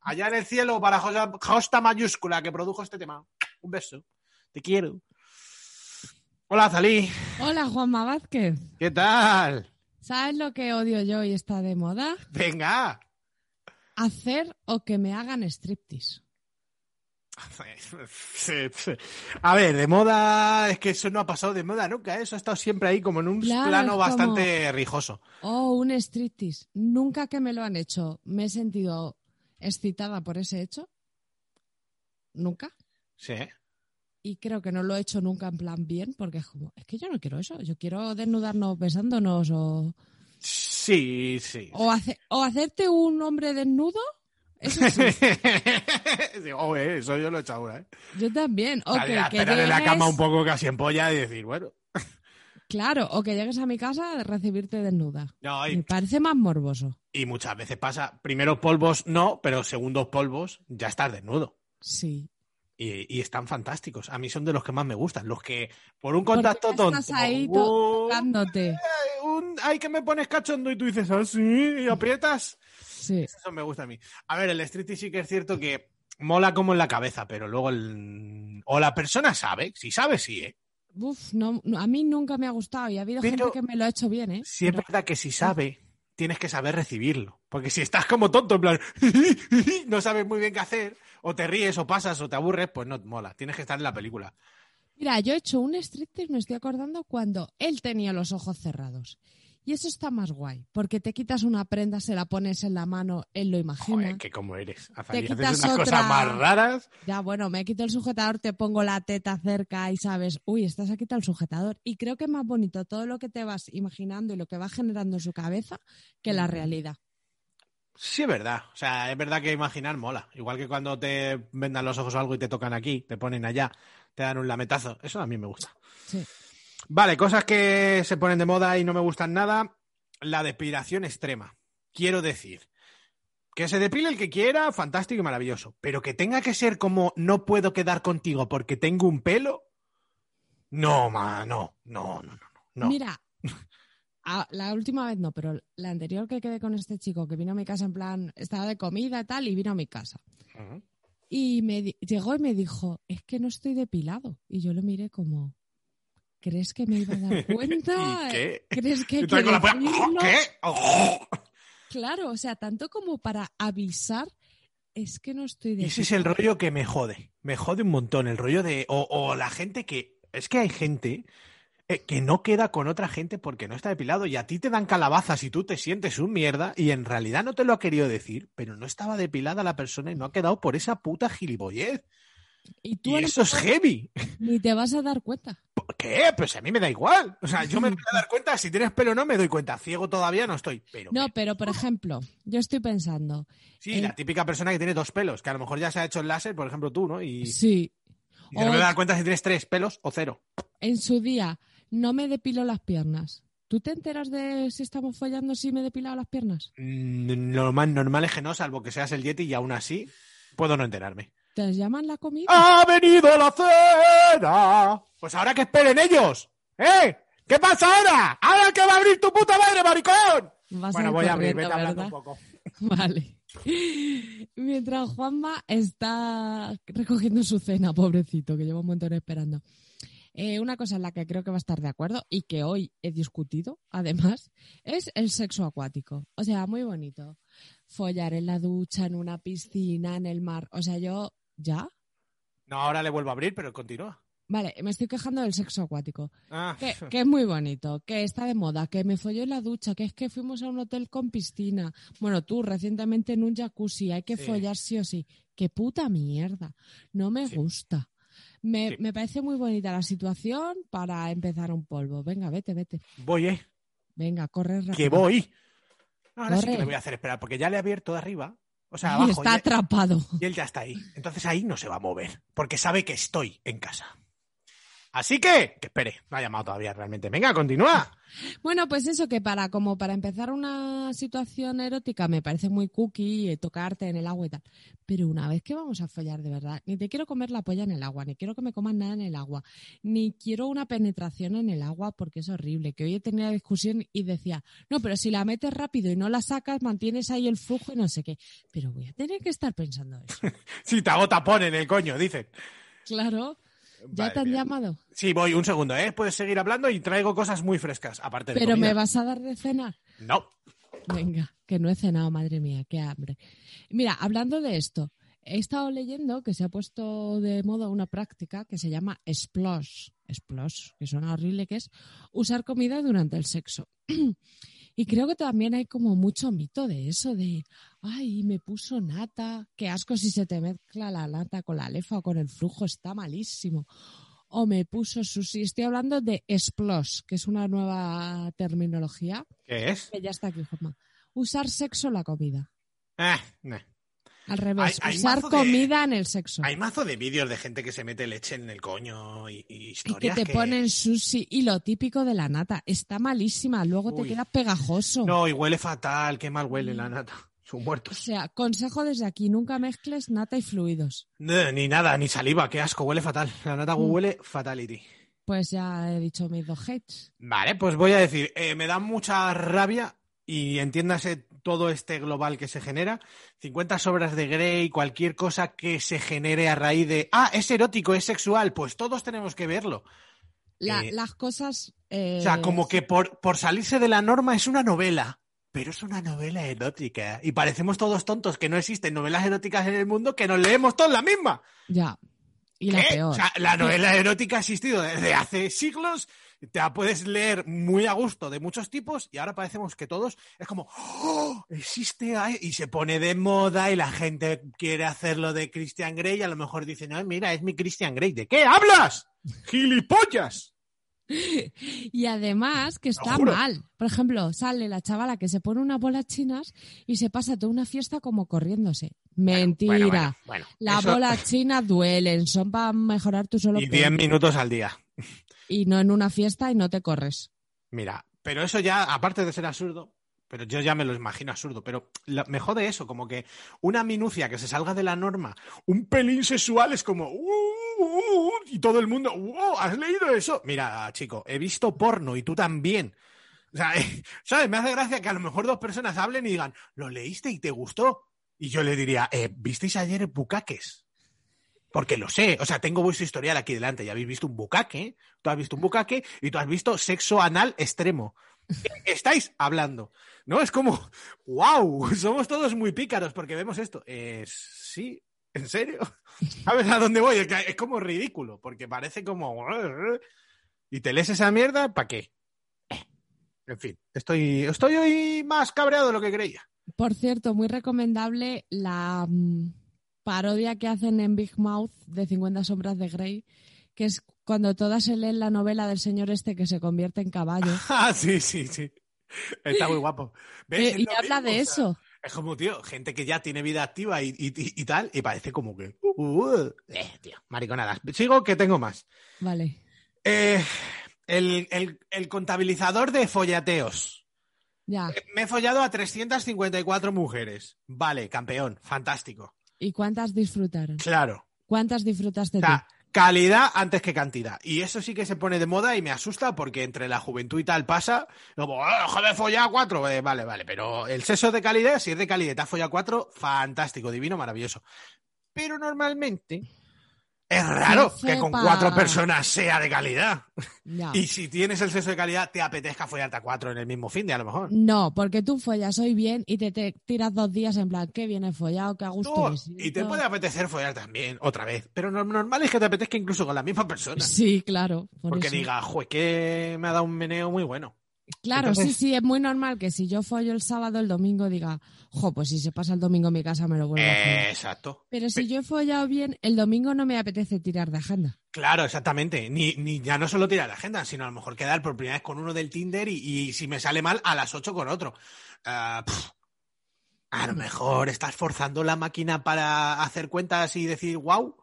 S3: Allá en el cielo para Josta Mayúscula que produjo este tema. Un beso. Te quiero. Hola, Zalí.
S4: Hola, Juanma Vázquez.
S3: ¿Qué tal?
S4: ¿Sabes lo que odio yo y está de moda?
S3: Venga.
S4: Hacer o que me hagan striptease.
S3: A ver, de moda, es que eso no ha pasado de moda nunca, ¿eh? eso ha estado siempre ahí como en un
S4: Claro,
S3: plano bastante rijoso.
S4: Oh, un striptease. Nunca que me lo han hecho me he sentido excitada por ese hecho. Nunca.
S3: Sí.
S4: Y creo que no lo he hecho nunca en plan bien, porque es como, es que yo no quiero eso. Yo quiero desnudarnos besándonos o,
S3: Sí, sí.
S4: o, hace- o hacerte un hombre desnudo. Eso sí, *laughs*
S3: Sí, eso yo lo he hecho ahora, ¿eh?
S4: yo también. O
S3: Salir
S4: que, que
S3: en la cama
S4: llegues-
S3: un poco casi en polla y decir, bueno.
S4: Claro, o que llegues a mi casa a recibirte desnuda.
S3: No,
S4: Me parece más morboso.
S3: y muchas veces pasa, primeros polvos no, pero segundos polvos ya estás desnudo.
S4: Sí.
S3: Y, y están fantásticos. A mí son de los que más me gustan. Los que, por un contacto
S4: ya
S3: tonto.
S4: Estás ahí to- tocándote.
S3: Un, ay, que me pones cachondo y tú dices así y aprietas.
S4: Sí.
S3: Eso me gusta a mí. A ver, el Street sí que es cierto que mola como en la cabeza, pero luego el... O la persona sabe, si sabe, sí, ¿eh?
S4: Uf, no, no, a mí nunca me ha gustado y ha habido
S3: Pero-
S4: gente que me lo ha hecho bien, ¿eh?
S3: Sí es verdad que si sabe, tienes que saber recibirlo. Porque si estás como tonto, en plan, *laughs* no sabes muy bien qué hacer, o te ríes, o pasas, o te aburres, pues no mola. Tienes que estar en la película.
S4: Mira, yo he hecho un striptease, me estoy acordando, cuando él tenía los ojos cerrados. Y eso está más guay, porque te quitas una prenda, se la pones en la mano, él lo imagina.
S3: Joder, que como eres.
S4: Te
S3: haces
S4: quitas
S3: unas
S4: otra-
S3: cosas más raras.
S4: Ya, bueno, me quito el sujetador, te pongo la teta cerca y sabes, uy, estás aquí el sujetador. Y creo que es más bonito todo lo que te vas imaginando y lo que va generando en su cabeza que
S3: Mm.
S4: la realidad.
S3: Sí, es verdad. O sea, es verdad que imaginar mola. Igual que cuando te vendan los ojos o algo y te tocan aquí, te ponen allá, te dan un lametazo. Eso a mí me gusta.
S4: Sí.
S3: Vale, cosas que se ponen de moda y no me gustan nada. La depilación extrema. Quiero decir, que se depile el que quiera, fantástico y maravilloso. Pero que tenga que ser como no puedo quedar contigo porque tengo un pelo. No, ma, no, no, no, no. no.
S4: Mira, *laughs* a- la última vez no, pero la anterior que quedé con este chico que vino a mi casa en plan, estaba de comida y tal, y vino a mi casa. Y me llegó y me dijo, es que no estoy depilado. Y yo lo miré como, ¿crees que me iba a dar *laughs* cuenta?
S3: ¿Y qué?
S4: ¿Crees que hay
S3: Y
S4: que
S3: con la
S4: decirlo?
S3: ¿Qué? Oh.
S4: Claro, o sea, tanto como para avisar, es que no estoy
S3: Y
S4: depilado.
S3: ese es el rollo que me jode. Me jode un montón. El rollo de. O, o la gente que. Es que hay gente eh, que no queda con otra gente porque no está depilado y a ti te dan calabazas y tú te sientes un mierda y en realidad no te lo ha querido decir, pero no estaba depilada la persona y no ha quedado por esa puta gilipollez.
S4: Y tú
S3: Y
S4: a
S3: eso es heavy.
S4: ni te vas a dar cuenta.
S3: ¿Por qué? Pues a mí me da igual. O sea, yo me voy a dar cuenta. Si tienes pelo, no me doy cuenta. Ciego todavía no estoy. Pero
S4: No,
S3: me-
S4: pero por ejemplo, yo estoy pensando,
S3: sí,
S4: eh,
S3: la típica persona que tiene dos pelos, que a lo mejor ya se ha hecho el láser, por ejemplo tú, ¿no? Y, y
S4: sí,
S3: te no me
S4: o-
S3: dar cuenta si tienes tres pelos o cero.
S4: en su día no me depilo las piernas. ¿Tú te enteras de si estamos follando si me he depilado las piernas?
S3: Mm, Normal, normal es que no, salvo que seas el Yeti y aún así puedo no enterarme.
S4: ¿Te llaman la comida?
S3: ¡Ha venido la cena! Pues ahora que esperen ellos. ¿Eh? ¿Qué pasa ahora? ¡Ahora que va a abrir tu puta madre, maricón!
S4: Vas
S3: bueno, voy a abrir, vete hablando un poco. *laughs*
S4: Vale. Mientras Juanma está recogiendo su cena, pobrecito, que lleva un montón esperando. Eh, una cosa en la que creo que va a estar de acuerdo y que hoy he discutido, además, es el sexo acuático. O sea, muy bonito. Follar en la ducha, en una piscina, en el mar. O sea, yo, ¿ya?
S3: No, ahora le vuelvo a abrir, pero continúa.
S4: Vale, me estoy quejando del sexo acuático.
S3: Ah,
S4: Que, *laughs* que es muy bonito, que está de moda, que me folló en la ducha, que es que fuimos a un hotel con piscina. Bueno, tú recientemente en un jacuzzi, hay que
S3: Sí.
S4: follar sí o sí. ¡Qué puta mierda! No me
S3: Sí.
S4: gusta. Me,
S3: Sí.
S4: me parece muy bonita la situación para empezar un polvo. Venga, vete, vete.
S3: voy, ¿eh?
S4: Venga, corre rápido.
S3: Que voy. No, ahora sí
S4: Corre.
S3: que le voy a hacer esperar, porque ya le he abierto de arriba. O sea,
S4: Y
S3: abajo.
S4: está
S3: y-
S4: atrapado.
S3: y él ya está ahí. Entonces ahí no se va a mover, porque sabe que estoy en casa. Así que, que espere, no ha llamado todavía realmente. Venga, continúa.
S4: Bueno, pues eso que para como para empezar una situación erótica me parece muy cookie eh, tocarte en el agua y tal. Pero una vez que vamos a follar de verdad, ni te quiero comer la polla en el agua, ni quiero que me comas nada en el agua, ni quiero una penetración en el agua porque es horrible. Que hoy he tenido discusión y decía, no, pero si la metes rápido y no la sacas, mantienes ahí el flujo y no sé qué. Pero voy a tener que estar pensando eso. *laughs*
S3: Si te hago tapón en el coño, dicen.
S4: Claro. ¿Ya
S3: Vale,
S4: te han
S3: bien.
S4: llamado?
S3: Sí, voy, un segundo, ¿eh? Puedes seguir hablando y traigo cosas muy frescas, aparte de
S4: Pero
S3: comida.
S4: me vas a dar de cenar.
S3: No.
S4: Venga, que no he cenado, madre mía, qué hambre. Mira, hablando de esto, he estado leyendo que se ha puesto de moda una práctica que se llama splosh. Splosh, que suena horrible, que es usar comida durante el sexo. *clears throat* Y creo que también hay como mucho mito de eso, de, ay, me puso nata, qué asco si se te mezcla la nata con la lefa o con el flujo, está malísimo. O me puso sushi. Estoy hablando de splosh, que es una nueva terminología
S3: ¿Qué es?
S4: que ya está aquí, Juanma. Usar sexo en la comida.
S3: Eh, nah.
S4: Al revés,
S3: Hay- hay
S4: usar
S3: de-
S4: comida en el sexo.
S3: Hay mazo de vídeos de gente que se mete leche en el coño y, y
S4: Y que
S3: historias
S4: te ponen sushi y lo típico de la nata. Está malísima, luego te queda pegajoso.
S3: No, y huele fatal, qué mal huele la nata. *laughs* Son
S4: O
S3: muertos.
S4: sea, consejo desde aquí, nunca mezcles nata y fluidos.
S3: No, ni nada, ni saliva, qué asco, huele fatal. La nata
S4: Mm.
S3: huele fatality.
S4: Pues ya he dicho mis dos hates.
S3: Vale, pues voy a decir, eh, me da mucha rabia y entiéndase todo este global que se genera. 50 sobras de Grey, cualquier cosa que se genere a raíz de, ah, es erótico, es sexual, pues todos tenemos que verlo.
S4: La-
S3: Eh,
S4: las cosas... eh,
S3: O sea, como que por, por salirse de la norma es una novela, pero es una novela erótica. Y parecemos todos tontos que no existen novelas eróticas en el mundo que nos leemos todas la misma.
S4: Ya. Y la
S3: ¿Qué?
S4: peor.
S3: O sea, la novela erótica ha existido desde hace siglos, te la puedes leer muy a gusto de muchos tipos y ahora parecemos que todos es como, ¡Oh! existe ahí", y se pone de moda y la gente quiere hacerlo de Christian Grey y a lo mejor dicen, no, mira, es mi Christian Grey. ¿De qué hablas? ¡Gilipollas! *laughs*
S4: Y además que está mal. Por ejemplo, sale la chavala que se pone unas bolas chinas y se pasa toda una fiesta como corriéndose. Mentira.
S3: Bueno, bueno, bueno,
S4: Las
S3: eso-
S4: bolas chinas duelen, son para mejorar tu solo
S3: Y 10 minutos al día.
S4: Y no en una fiesta y no te corres.
S3: Mira, pero eso ya, aparte de ser absurdo, pero yo ya me lo imagino absurdo, pero la- me jode eso, como que una minucia que se salga de la norma, un pelín sexual es como, "Uh, uh, uh", y todo el mundo, "Wow, ¿has leído eso? Mira, chico, he visto porno y tú también. O sea, *laughs* ¿sabes? Me hace gracia que a lo mejor dos personas hablen y digan, ¿lo leíste y te gustó? Y yo le diría, eh, ¿visteis ayer bucaques? Porque lo sé, o sea, tengo vuestro historial aquí delante, ya habéis visto un bucaque, tú has visto un bucaque y tú has visto sexo anal extremo. ¿Qué estáis hablando? ¿No? Es como, wow, *laughs* somos todos muy pícaros porque vemos esto. Eh, sí, ¿en serio? *laughs* ¿Sabes a dónde voy? Es, como ridículo, porque parece como... ¿Y te lees esa mierda? ¿Para qué? En fin, estoy, estoy hoy más cabreado de lo que creía.
S4: Por cierto, muy recomendable la mm, parodia que hacen en Big Mouth de 50 sombras de Grey, que es cuando todas se leen la novela del señor este que se convierte en caballo. *laughs*
S3: Ah, sí, sí, sí. Está muy guapo. ¿Ves? Es
S4: y habla
S3: mismo,
S4: de
S3: o sea,
S4: eso.
S3: Es como, tío, gente que ya tiene vida activa y, y- y- y tal, y parece como que... uh, uh, eh, tío, mariconadas. Sigo que tengo más.
S4: Vale.
S3: Eh, el, el- el contabilizador de follateos.
S4: Ya.
S3: Me he follado a 354 mujeres. Vale, campeón, fantástico.
S4: ¿Y cuántas disfrutaron?
S3: Claro.
S4: ¿Cuántas disfrutaste
S3: O
S4: tú?
S3: calidad antes que cantidad. Y eso sí que se pone de moda y me asusta porque entre la juventud y tal pasa, como, "Ah, déjame follar cuatro. Eh, vale, vale, pero el sexo de calidad, si es de calidad te has follado cuatro, fantástico, divino, maravilloso. Pero normalmente es raro
S4: Que
S3: que con cuatro personas sea de calidad.
S4: Ya. *laughs*
S3: Y si tienes el sexo de calidad, te apetezca follarte a cuatro en el mismo fin de a lo mejor.
S4: No, porque tú follas hoy bien y te, te tiras dos días en plan, qué bien he follado, qué a gusto
S3: y te
S4: siento".
S3: puede apetecer follar también, otra vez. Pero lo normal es que te apetezca incluso con la misma persona.
S4: Sí, claro. por
S3: Porque
S4: eso.
S3: diga, jue, que me ha dado un meneo muy bueno.
S4: Claro, sí,
S3: Entonces-
S4: sí, es muy normal que si yo follo el sábado, el domingo diga, jo, pues si se pasa el domingo en mi casa me lo vuelvo a follar.
S3: exacto.
S4: Pero si yo he follado bien, el domingo no me apetece tirar de agenda.
S3: Claro, exactamente. Ni, ni ya no solo tirar la agenda, sino a lo mejor quedar por primera vez con uno del Tinder y, y si me sale mal, a las 8 con otro. Ah, a lo mejor estás forzando la máquina para hacer cuentas y decir, wow,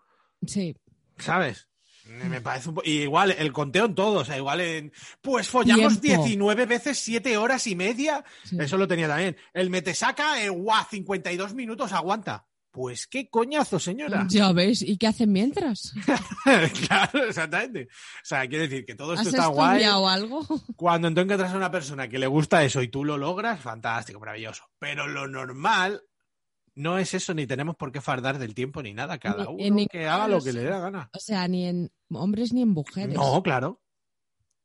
S4: Sí.
S3: ¿sabes? Me parece un po- y igual el conteo en todo, o sea, igual en pues follamos
S4: Tiempo.
S3: 19 veces 7 horas y media.
S4: Sí.
S3: Eso lo tenía también. El metesaca, eh, guau, 52 minutos aguanta. Pues qué coñazo, señora.
S4: Ya ves, ¿y qué hacen mientras? *laughs*
S3: claro, exactamente. O sea, quiere decir que todo
S4: ¿Has
S3: esto está guay.
S4: algo? *laughs*
S3: Cuando tú encuentras a una persona que le gusta eso y tú lo logras, fantástico, maravilloso. Pero lo normal no es eso, ni tenemos por qué fardar del tiempo ni nada. Cada
S4: Ni-
S3: uno que haga lo que le dé la gana.
S4: O sea, ni en hombres ni en mujeres.
S3: No, claro.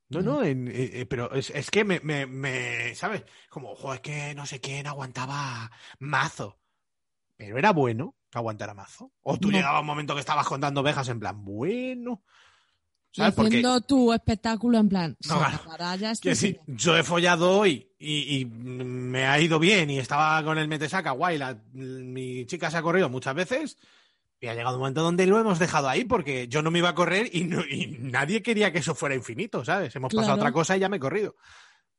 S3: No, no, en- eh, eh, pero es, es que me, me, me- ¿sabes? Como, ojo, es que no sé quién aguantaba mazo. Pero era bueno que aguantara mazo. O tú
S4: No.
S3: llegabas un momento que estabas contando ovejas en plan, bueno.
S4: Y
S3: ¿Sabes? Porque
S4: haciendo tu espectáculo en plan,
S3: No, claro.
S4: este
S3: sí, yo he follado hoy y, y me ha ido bien y estaba con el metesaca, guay, la- mi chica se ha corrido muchas veces y ha llegado un momento donde lo hemos dejado ahí porque yo no me iba a correr y, no- y nadie quería que eso fuera infinito, ¿sabes? Hemos pasado a otra cosa y ya me he corrido.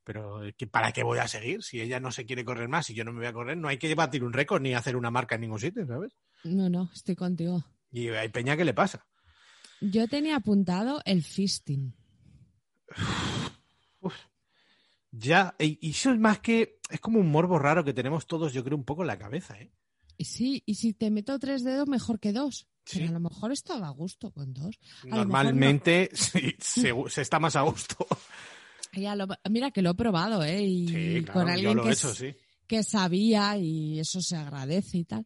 S3: Pero ¿qué- ¿para qué voy a seguir? Si ella no se quiere correr más y yo no me voy a correr, no hay que batir un récord ni hacer una marca en ningún sitio, ¿sabes?
S4: No, no, estoy contigo.
S3: Y hay peña que le pasa.
S4: Yo tenía apuntado el fisting.
S3: Ya, y eso es más que. Es como un morbo raro que tenemos todos, yo creo, un poco en la cabeza, ¿eh?
S4: Sí, y si te meto tres dedos, mejor que dos.
S3: Sí.
S4: Pero a lo mejor estaba a gusto con dos. A
S3: Normalmente *laughs* sí, se, se está más a gusto.
S4: no. Ya lo- mira que lo he probado, ¿eh? Y
S3: Sí, claro,
S4: con
S3: yo
S4: alguien
S3: lo
S4: que,
S3: he hecho, sí.
S4: que sabía y eso se agradece y tal.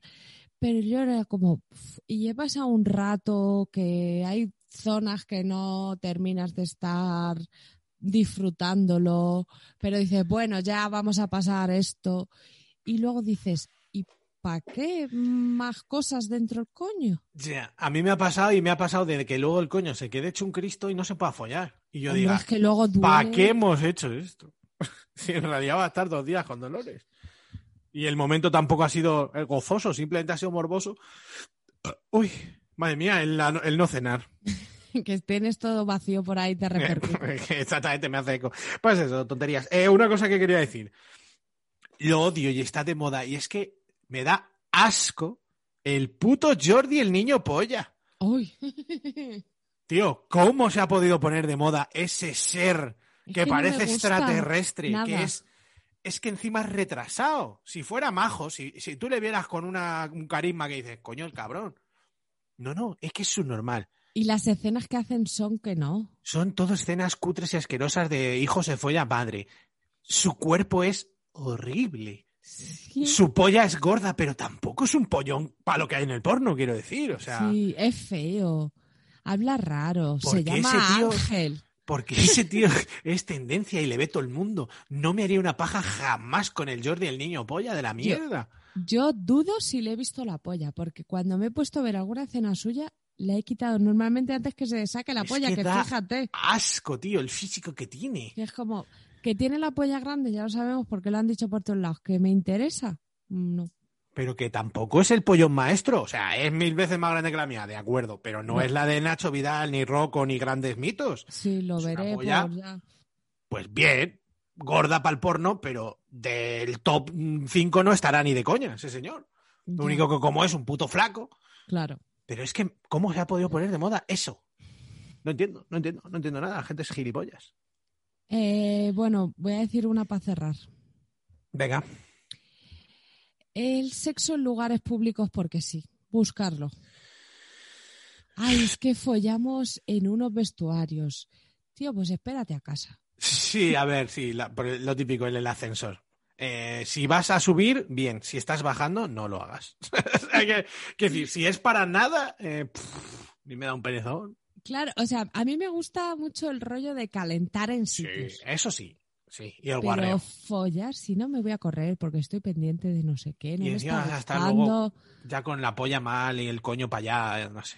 S4: Pero yo era como, y llevas a un rato que hay zonas que no terminas de estar disfrutándolo, pero dices, bueno, ya vamos a pasar esto. Y luego dices, ¿y para qué más cosas dentro del coño?
S3: Ya, a mí me ha pasado y me ha pasado de que luego el coño se quede hecho un Cristo y no se pueda follar. Y yo
S4: Hombre,
S3: diga,
S4: es que luego duele.
S3: ¿para qué hemos hecho esto? *laughs* si en realidad va a estar dos días con dolores. Y el momento tampoco ha sido eh, gozoso, simplemente ha sido morboso. Uy, madre mía, el, no cenar. *laughs*
S4: que tienes todo vacío por ahí te *laughs* repercute.
S3: Exactamente, me hace eco. Pues eso, tonterías. Eh, una cosa que quería decir. Lo odio y está de moda. Y es que me da asco el puto Jordi el niño polla.
S4: Uy. *laughs*
S3: Tío, ¿cómo se ha podido poner de moda ese ser
S4: Es
S3: que
S4: no
S3: parece extraterrestre?
S4: nada.
S3: Que es, es que encima es retrasado. Si fuera majo, si, si tú le vieras con una, un carisma que dices, coño, el cabrón. No, no, es que es subnormal.
S4: Y las escenas que hacen son que no.
S3: Son todo escenas cutres y asquerosas de hijo se folla a padre. Su cuerpo es horrible.
S4: Sí,
S3: Su polla es gorda, pero tampoco es un pollón para lo que hay en el porno, quiero decir. O sea,
S4: sí, es feo. Habla raro.
S3: ¿Por
S4: Se llama
S3: tío-
S4: Ángel.
S3: Porque ese tío *laughs* es tendencia y le ve todo el mundo. No me haría una paja jamás con el Jordi, el niño polla de la mierda.
S4: Yo dudo si le he visto la polla, porque cuando me he puesto a ver alguna escena suya, la he quitado normalmente antes que se saque la
S3: Es
S4: polla,
S3: que
S4: que,
S3: da-
S4: fíjate.
S3: Asco, tío, el físico que tiene.
S4: es como que tiene la polla grande, ya lo sabemos porque lo han dicho por todos lados. ¿Que me interesa? No.
S3: Pero que tampoco es el pollón maestro. O sea, es mil veces más grande que la mía, de acuerdo. Pero no,
S4: No.
S3: es la de Nacho Vidal, ni Rocco, ni grandes mitos.
S4: Sí, lo
S3: Es
S4: veré ya.
S3: Pues bien, gorda para el porno, pero del top 5 no estará ni de coña ese señor. Lo
S4: Ya,
S3: único que como es un puto flaco.
S4: Claro.
S3: Pero es que, ¿cómo se ha podido poner de moda eso? No entiendo, no entiendo, no entiendo nada. La gente es gilipollas.
S4: Eh, bueno, voy a decir una para cerrar.
S3: Venga.
S4: El sexo en lugares públicos porque sí. Buscarlo. Ay, es que follamos en unos vestuarios. Tío, pues espérate a casa.
S3: Sí, a ver, sí, la- lo típico en el ascensor. Eh, si vas a subir, bien. Si estás bajando, no lo hagas. *laughs* Que, que decir, si es para nada, eh, pff, ni me da un perezón.
S4: Claro, o sea, a mí me gusta mucho el rollo de calentar en
S3: Sí,
S4: sitios.
S3: eso sí. Sí, y el
S4: pero
S3: guarreo.
S4: follar, si no me voy a correr porque estoy pendiente de no sé qué, no
S3: Y
S4: me
S3: encima
S4: está
S3: luego ya con la polla mal y el coño para allá, eh, no sé.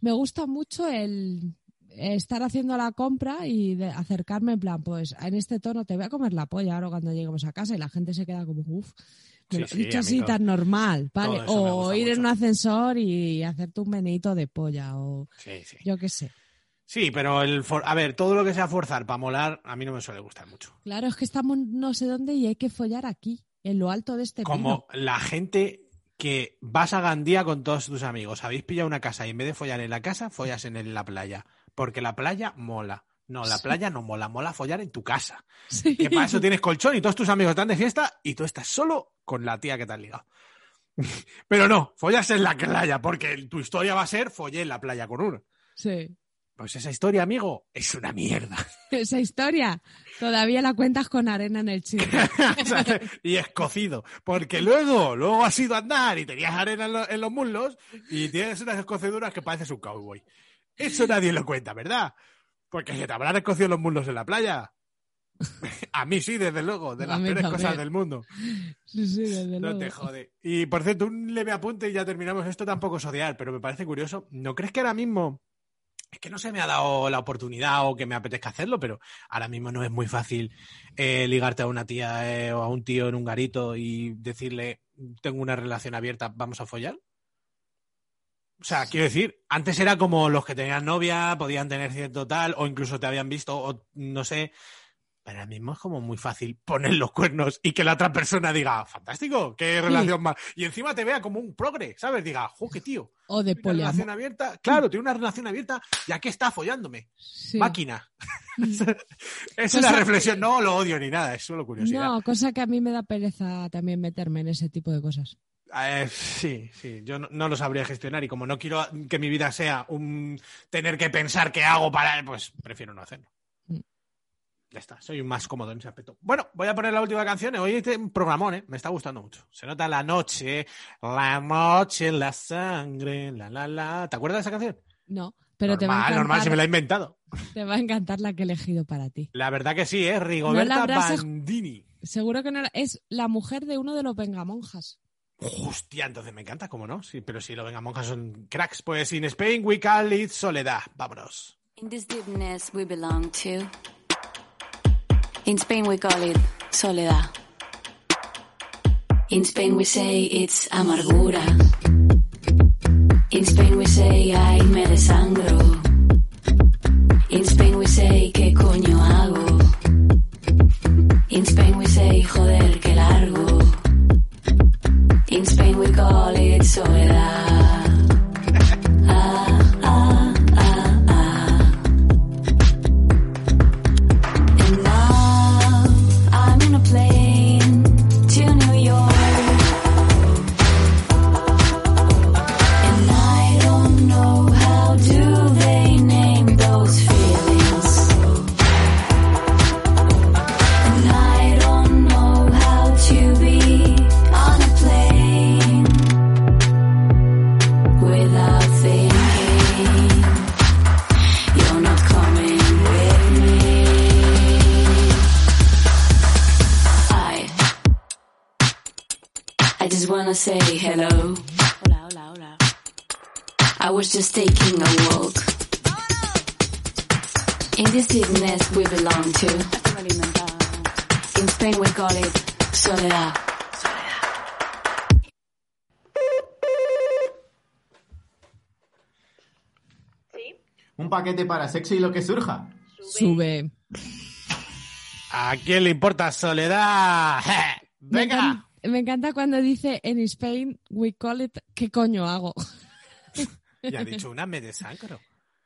S4: Me gusta mucho el estar haciendo la compra y de acercarme en plan, pues en este tono te voy a comer la polla ahora cuando lleguemos a casa y la gente se queda como, uff, me
S3: Sí,
S4: dicho así
S3: todo-
S4: tan normal, ¿vale? O ir en un ascensor y hacerte un menito de polla o
S3: sí.
S4: yo qué sé.
S3: Sí, pero el for- a ver, todo lo que sea forzar para molar, a mí no me suele gustar mucho.
S4: Claro, es que estamos no sé dónde y hay que follar aquí, en lo alto de este
S3: Como
S4: pino.
S3: la gente que vas a Gandía con todos tus amigos, habéis pillado una casa y en vez de follar en la casa, follas en la playa. Porque la playa mola. No, la
S4: Sí.
S3: playa no mola, mola follar en tu casa.
S4: Sí.
S3: Que para eso tienes colchón y todos tus amigos están de fiesta y tú estás solo con la tía que te has ligado. *laughs* Pero no, follas en la playa, porque tu historia va a ser follé en la playa con uno.
S4: Sí.
S3: Pues esa historia, amigo, es una mierda. *laughs*
S4: Esa historia todavía la cuentas con arena en el chile. *laughs*
S3: O sea, y escocido. Porque luego, luego has ido a andar y tenías arena en, lo- en los muslos y tienes unas escoceduras que pareces un cowboy. Eso nadie lo cuenta, ¿verdad? Porque se te habrán escocido los muslos en la playa. *laughs* A mí sí, desde luego, de las peores cosas del mundo.
S4: Sí, sí, desde
S3: No
S4: luego.
S3: te jode. Y por cierto, un leve apunte y ya terminamos. Esto tampoco es odiar, pero me parece curioso. ¿No crees que ahora mismo es que no se me ha dado la oportunidad o que me apetezca hacerlo, pero ahora mismo no es muy fácil eh, ligarte a una tía eh, o a un tío en un garito y decirle, tengo una relación abierta, vamos a follar? O sea, quiero decir, antes era como los que tenían novia, podían tener cierto tal, o incluso te habían visto, o no sé. Ahora mismo es como muy fácil poner los cuernos y que la otra persona diga, fantástico, qué relación más. Y encima te vea como un progre, ¿sabes? Diga, jo, qué tío.
S4: O de
S3: Una
S4: poliamor.
S3: relación abierta, claro, tiene una relación abierta y aquí está follándome.
S4: Sí.
S3: Máquina. *laughs* es
S4: Cosa
S3: una
S4: que-
S3: reflexión, no lo odio ni nada, es solo curiosidad.
S4: No, cosa que a mí me da pereza también meterme en ese tipo de cosas.
S3: Eh, sí, sí, yo no, no lo sabría gestionar y como no quiero que mi vida sea un tener que pensar qué hago para, pues prefiero no hacerlo. Ya está, soy más cómodo en ese aspecto. Bueno, voy a poner la última canción. Hoy este un programón, ¿eh? Me está gustando mucho. Se nota la noche, la noche, la sangre, la la la. ¿Te acuerdas de esa canción?
S4: No, pero te va, a
S3: normal,
S4: encantar,
S3: normal, se me la he inventado.
S4: te va a encantar la que he elegido para ti.
S3: La verdad que sí, ¿eh? Rigoberta Bandini.
S4: Seguro que no era- es la mujer de uno de los vengamonjas.
S3: Hostia, entonces me encanta, ¿cómo no? Sí, pero si lo venga, monjas son cracks. Pues in Spain we call it soledad. Vámonos.
S6: In this deepness we belong to. In Spain we call it soledad. In Spain we say it's amargura. In Spain we say ay me desangro. In Spain we say qué coño hago. In Spain we say joder qué largo. In Spain we call it soledad. Was just taking a walk. In this deepness we belong to. In Spain we call it soledad.
S7: Un paquete para sexo y lo que surja.
S4: Sube.
S3: ¿A quién le importa soledad? *laughs*
S4: Me
S3: Venga.
S4: encanta, me encanta cuando dice en Spain we call it ¿qué coño hago?
S3: Ya ha dicho una me desangro.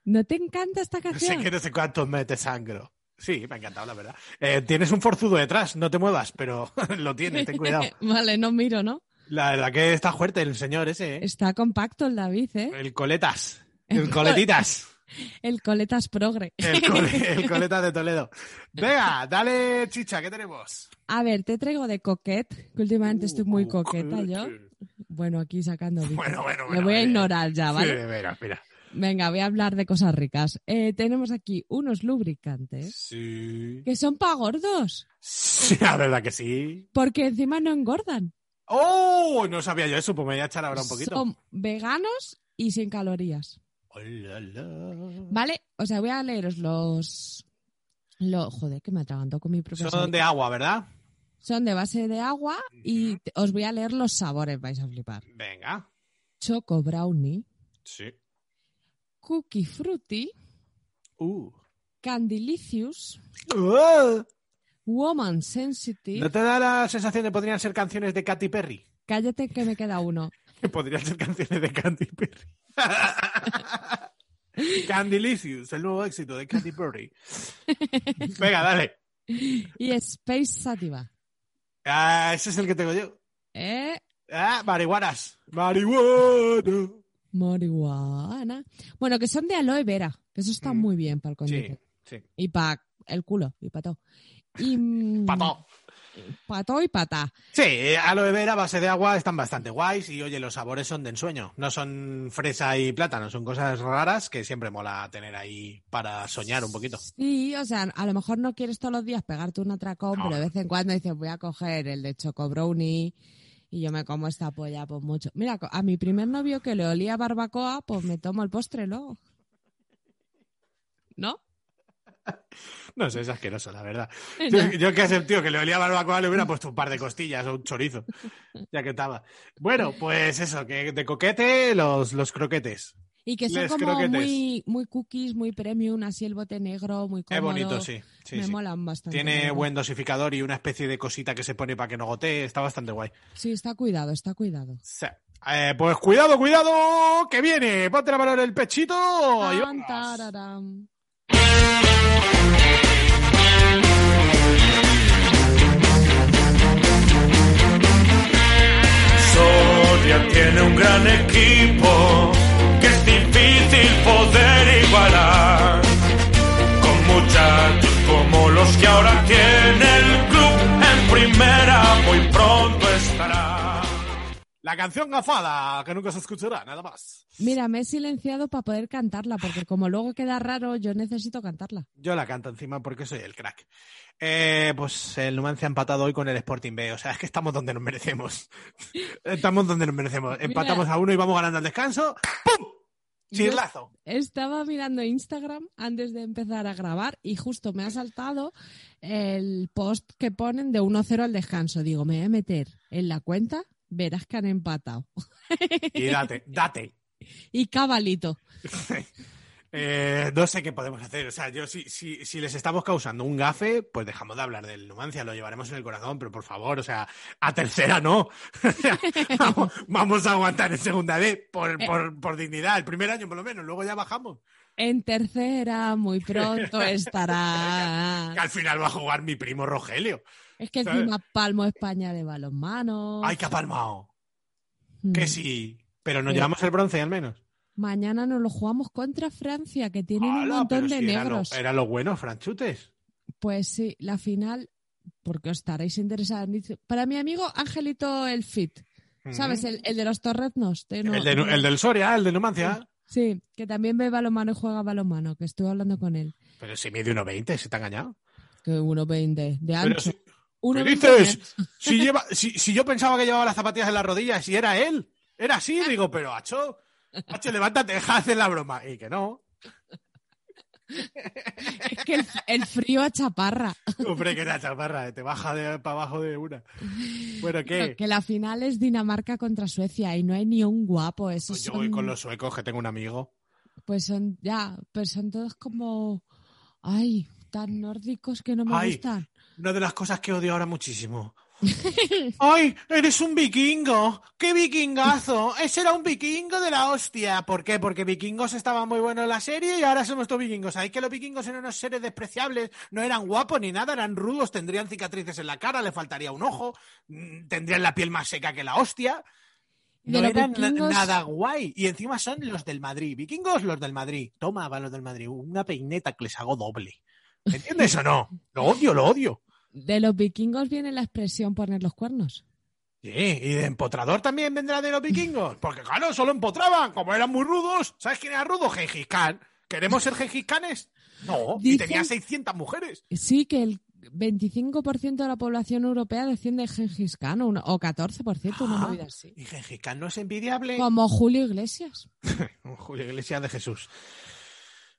S4: ¿No te encanta esta
S3: No *laughs* sé
S4: canción?
S3: qué, no sé cuántos me desangro. Sí, me ha encantado, la verdad. Eh, tienes un forzudo detrás, no te muevas, pero *laughs* lo tienes, ten cuidado. *laughs*
S4: vale, no miro, ¿no?
S3: La verdad que está fuerte el señor ese, ¿eh?
S4: Está compacto el David, ¿eh?
S3: El coletas. El coletitas.
S4: El coletas progre.
S3: El, cole- el coletas de Toledo. Venga, dale chicha, ¿qué tenemos?
S4: A ver, te traigo de coquet, que últimamente estoy muy coqueta yo. Bueno, aquí sacando *laughs* bico.
S3: Bueno, bueno,
S4: Le
S3: bueno.
S4: voy a
S3: eh.
S4: ignorar ya,
S3: Sí,
S4: ¿vale?
S3: mira, mira.
S4: Venga, voy a hablar de cosas ricas. Eh, tenemos aquí unos lubricantes
S3: Sí.
S4: que son para gordos,
S3: Sí, la verdad que sí.
S4: porque encima no engordan.
S3: ¡Oh! No sabía yo eso, pues me voy a echar ahora un poquito.
S4: Son veganos y sin calorías.
S3: Oh, la, la.
S4: ¿Vale? O sea, voy a leeros los... Lo, joder, que me atragantó con mi propia
S3: Son de agua, ¿verdad?
S4: Son de base de agua y os voy a leer los sabores, vais a flipar.
S3: Venga.
S4: Choco brownie,
S3: Sí.
S4: cookie fruity,
S3: Uh.
S4: candilicious,
S3: Uh.
S4: woman sensitive.
S3: ¿No te da la sensación de que podrían ser canciones de Katy Perry?
S4: Cállate que me queda uno.
S3: Que *laughs* podrían ser canciones de Katy Perry. *laughs* Candylicious, el nuevo éxito de Katy Perry. Venga, dale.
S4: Y Space Sativa.
S3: Ah, ese es el que tengo yo.
S4: ¿Eh?
S3: Ah, marihuanas. Marihuana.
S4: Marihuana. Bueno, que son de aloe vera. Que eso está muy bien para el
S3: Mm. Sí, sí.
S4: Y para el culo. Y para todo. Y, mm,
S3: Pato.
S4: Pa' todo y patá.
S3: Sí, aloe vera a base de agua están bastante guays y oye, los sabores son de ensueño. No son fresa y plátano, son cosas raras que siempre mola tener ahí para soñar un poquito.
S4: Sí, o sea, a lo mejor no quieres todos los días pegarte un atracón, pero de vez en cuando dices, voy a coger el de Choco Brownie y yo me como esta polla pues mucho. Mira, a mi primer novio que le olía barbacoa, pues me tomo el postre luego. ¿No? *laughs*
S3: No sé, es asqueroso, la verdad. Yo, yo que a ese tío que le olía barbacoa le hubiera puesto un par de costillas o un chorizo, *laughs* ya que estaba. Bueno, pues eso, que de coquete los, los croquetes.
S4: Y que son
S3: Les
S4: como
S3: croquetes.
S4: muy, muy cookies, muy premium, así el bote negro, muy
S3: Es
S4: cómodo.
S3: bonito, sí. sí,
S4: Me
S3: sí.
S4: molan bastante.
S3: Tiene buen dosificador y una especie de cosita que se pone para que no gotee. Está bastante guay.
S4: Sí, está cuidado, está cuidado.
S3: Sí. Eh, pues cuidado, cuidado, que viene. Ponte la mano en el pechito. y.
S8: Soria tiene un gran equipo que es difícil poder igualar. Con muchachos como los que ahora tiene el club en primera, muy pronto.
S3: La canción gafada, que nunca se escuchará, nada más.
S4: Mira, me he silenciado para poder cantarla, porque como luego queda raro, yo necesito cantarla.
S3: Yo la canto encima porque soy el crack. Eh, pues el Numancia ha empatado hoy con el Sporting B. O sea, es que estamos donde nos merecemos. *laughs* estamos donde nos merecemos. Empatamos a uno y vamos ganando al descanso. ¡Pum! Chirlazo.
S4: Estaba mirando Instagram antes de empezar a grabar y justo me ha saltado el post que ponen de 1-0 al descanso. Digo, me voy a meter en la cuenta, verás que han empatado.
S3: Y date, date. *laughs*
S4: Y cabalito. *laughs*
S3: Eh, no sé qué podemos hacer. O sea, yo si, si, si les estamos causando un gafe, pues dejamos de hablar del Numancia, lo llevaremos en el corazón, pero por favor, o sea, a tercera no. *laughs* vamos, vamos a aguantar en segunda B por, por, por dignidad, el primer año por lo menos, luego ya bajamos.
S4: En tercera, muy pronto
S3: Que
S4: estará.
S3: al final va a jugar mi primo Rogelio.
S4: Es que
S3: ¿sabes?
S4: encima palmo España de balonmano.
S3: ¡Ay, que ha palmado!
S4: Mm.
S3: Que sí, pero nos
S4: Eh.
S3: llevamos el bronce al menos.
S4: Mañana nos lo jugamos contra Francia, que tienen un montón de
S3: si era lo-
S4: negros.
S3: Era lo, bueno, Franchutes.
S4: Pues sí, la final, porque os estaréis interesados. Para mi amigo Angelito el Fit, ¿sabes? El, el de los torretnos. de no-
S3: el, de- el del Soria, el de Numancia.
S4: Sí, que también ve balonmano y juega balonmano, que estuve hablando con él.
S3: Pero si mide 1,20, se te ha engañado.
S4: Que 1,20 de
S3: Pero
S4: ancho.
S3: si- ¿Qué
S4: 1,20
S3: dices? Si, lleva, si, si yo pensaba que llevaba las zapatillas en las rodillas y era él. Era así, digo, pero Hacho, Hacho, levántate, deja de hacer la broma. Y que no.
S4: Es que el, el frío achaparra.
S3: Hombre, que era chaparra, te baja de, para abajo de una. Bueno, ¿qué?
S4: Que la final es Dinamarca contra Suecia y no hay ni un guapo. Esos
S3: Pues yo
S4: son,
S3: voy con los suecos, que tengo un amigo.
S4: Pues son, ya, pero son todos como, ay, tan nórdicos que no me
S3: Ay.
S4: gustan.
S3: Una de las cosas que odio ahora muchísimo. *laughs* ¡Ay! ¡Eres un vikingo! ¡Qué vikingazo! Ese era un vikingo de la hostia. ¿Por qué? Porque vikingos estaban muy buenos en la serie y ahora somos todos vikingos. ¿Sabéis que los vikingos eran unos seres despreciables? No eran guapos ni nada, eran rudos, tendrían cicatrices en la cara, le faltaría un ojo, mm, tendrían la piel más seca que la hostia. No eran
S4: vikingos-
S3: nada guay. Y encima son los del Madrid. Vikingos, los del Madrid. Toma, va los del Madrid. Una peineta que les hago doble. ¿Me entiendes o no? Lo odio, lo odio.
S4: De los vikingos viene la expresión poner los cuernos.
S3: Sí, y de empotrador también vendrá de los vikingos. Porque claro, solo empotraban, como eran muy rudos. ¿Sabes quién era rudo? Gengis Khan. ¿Queremos ser Gengis Khanes? No, y tenía 600 mujeres.
S4: Sí, que el 25% de la población europea desciende de Gengis Khan, o una- o 14%, una
S3: Ah,
S4: movida así.
S3: Y Gengis Khan no es envidiable.
S4: Como Julio Iglesias. *laughs*
S3: Julio Iglesias de Jesús.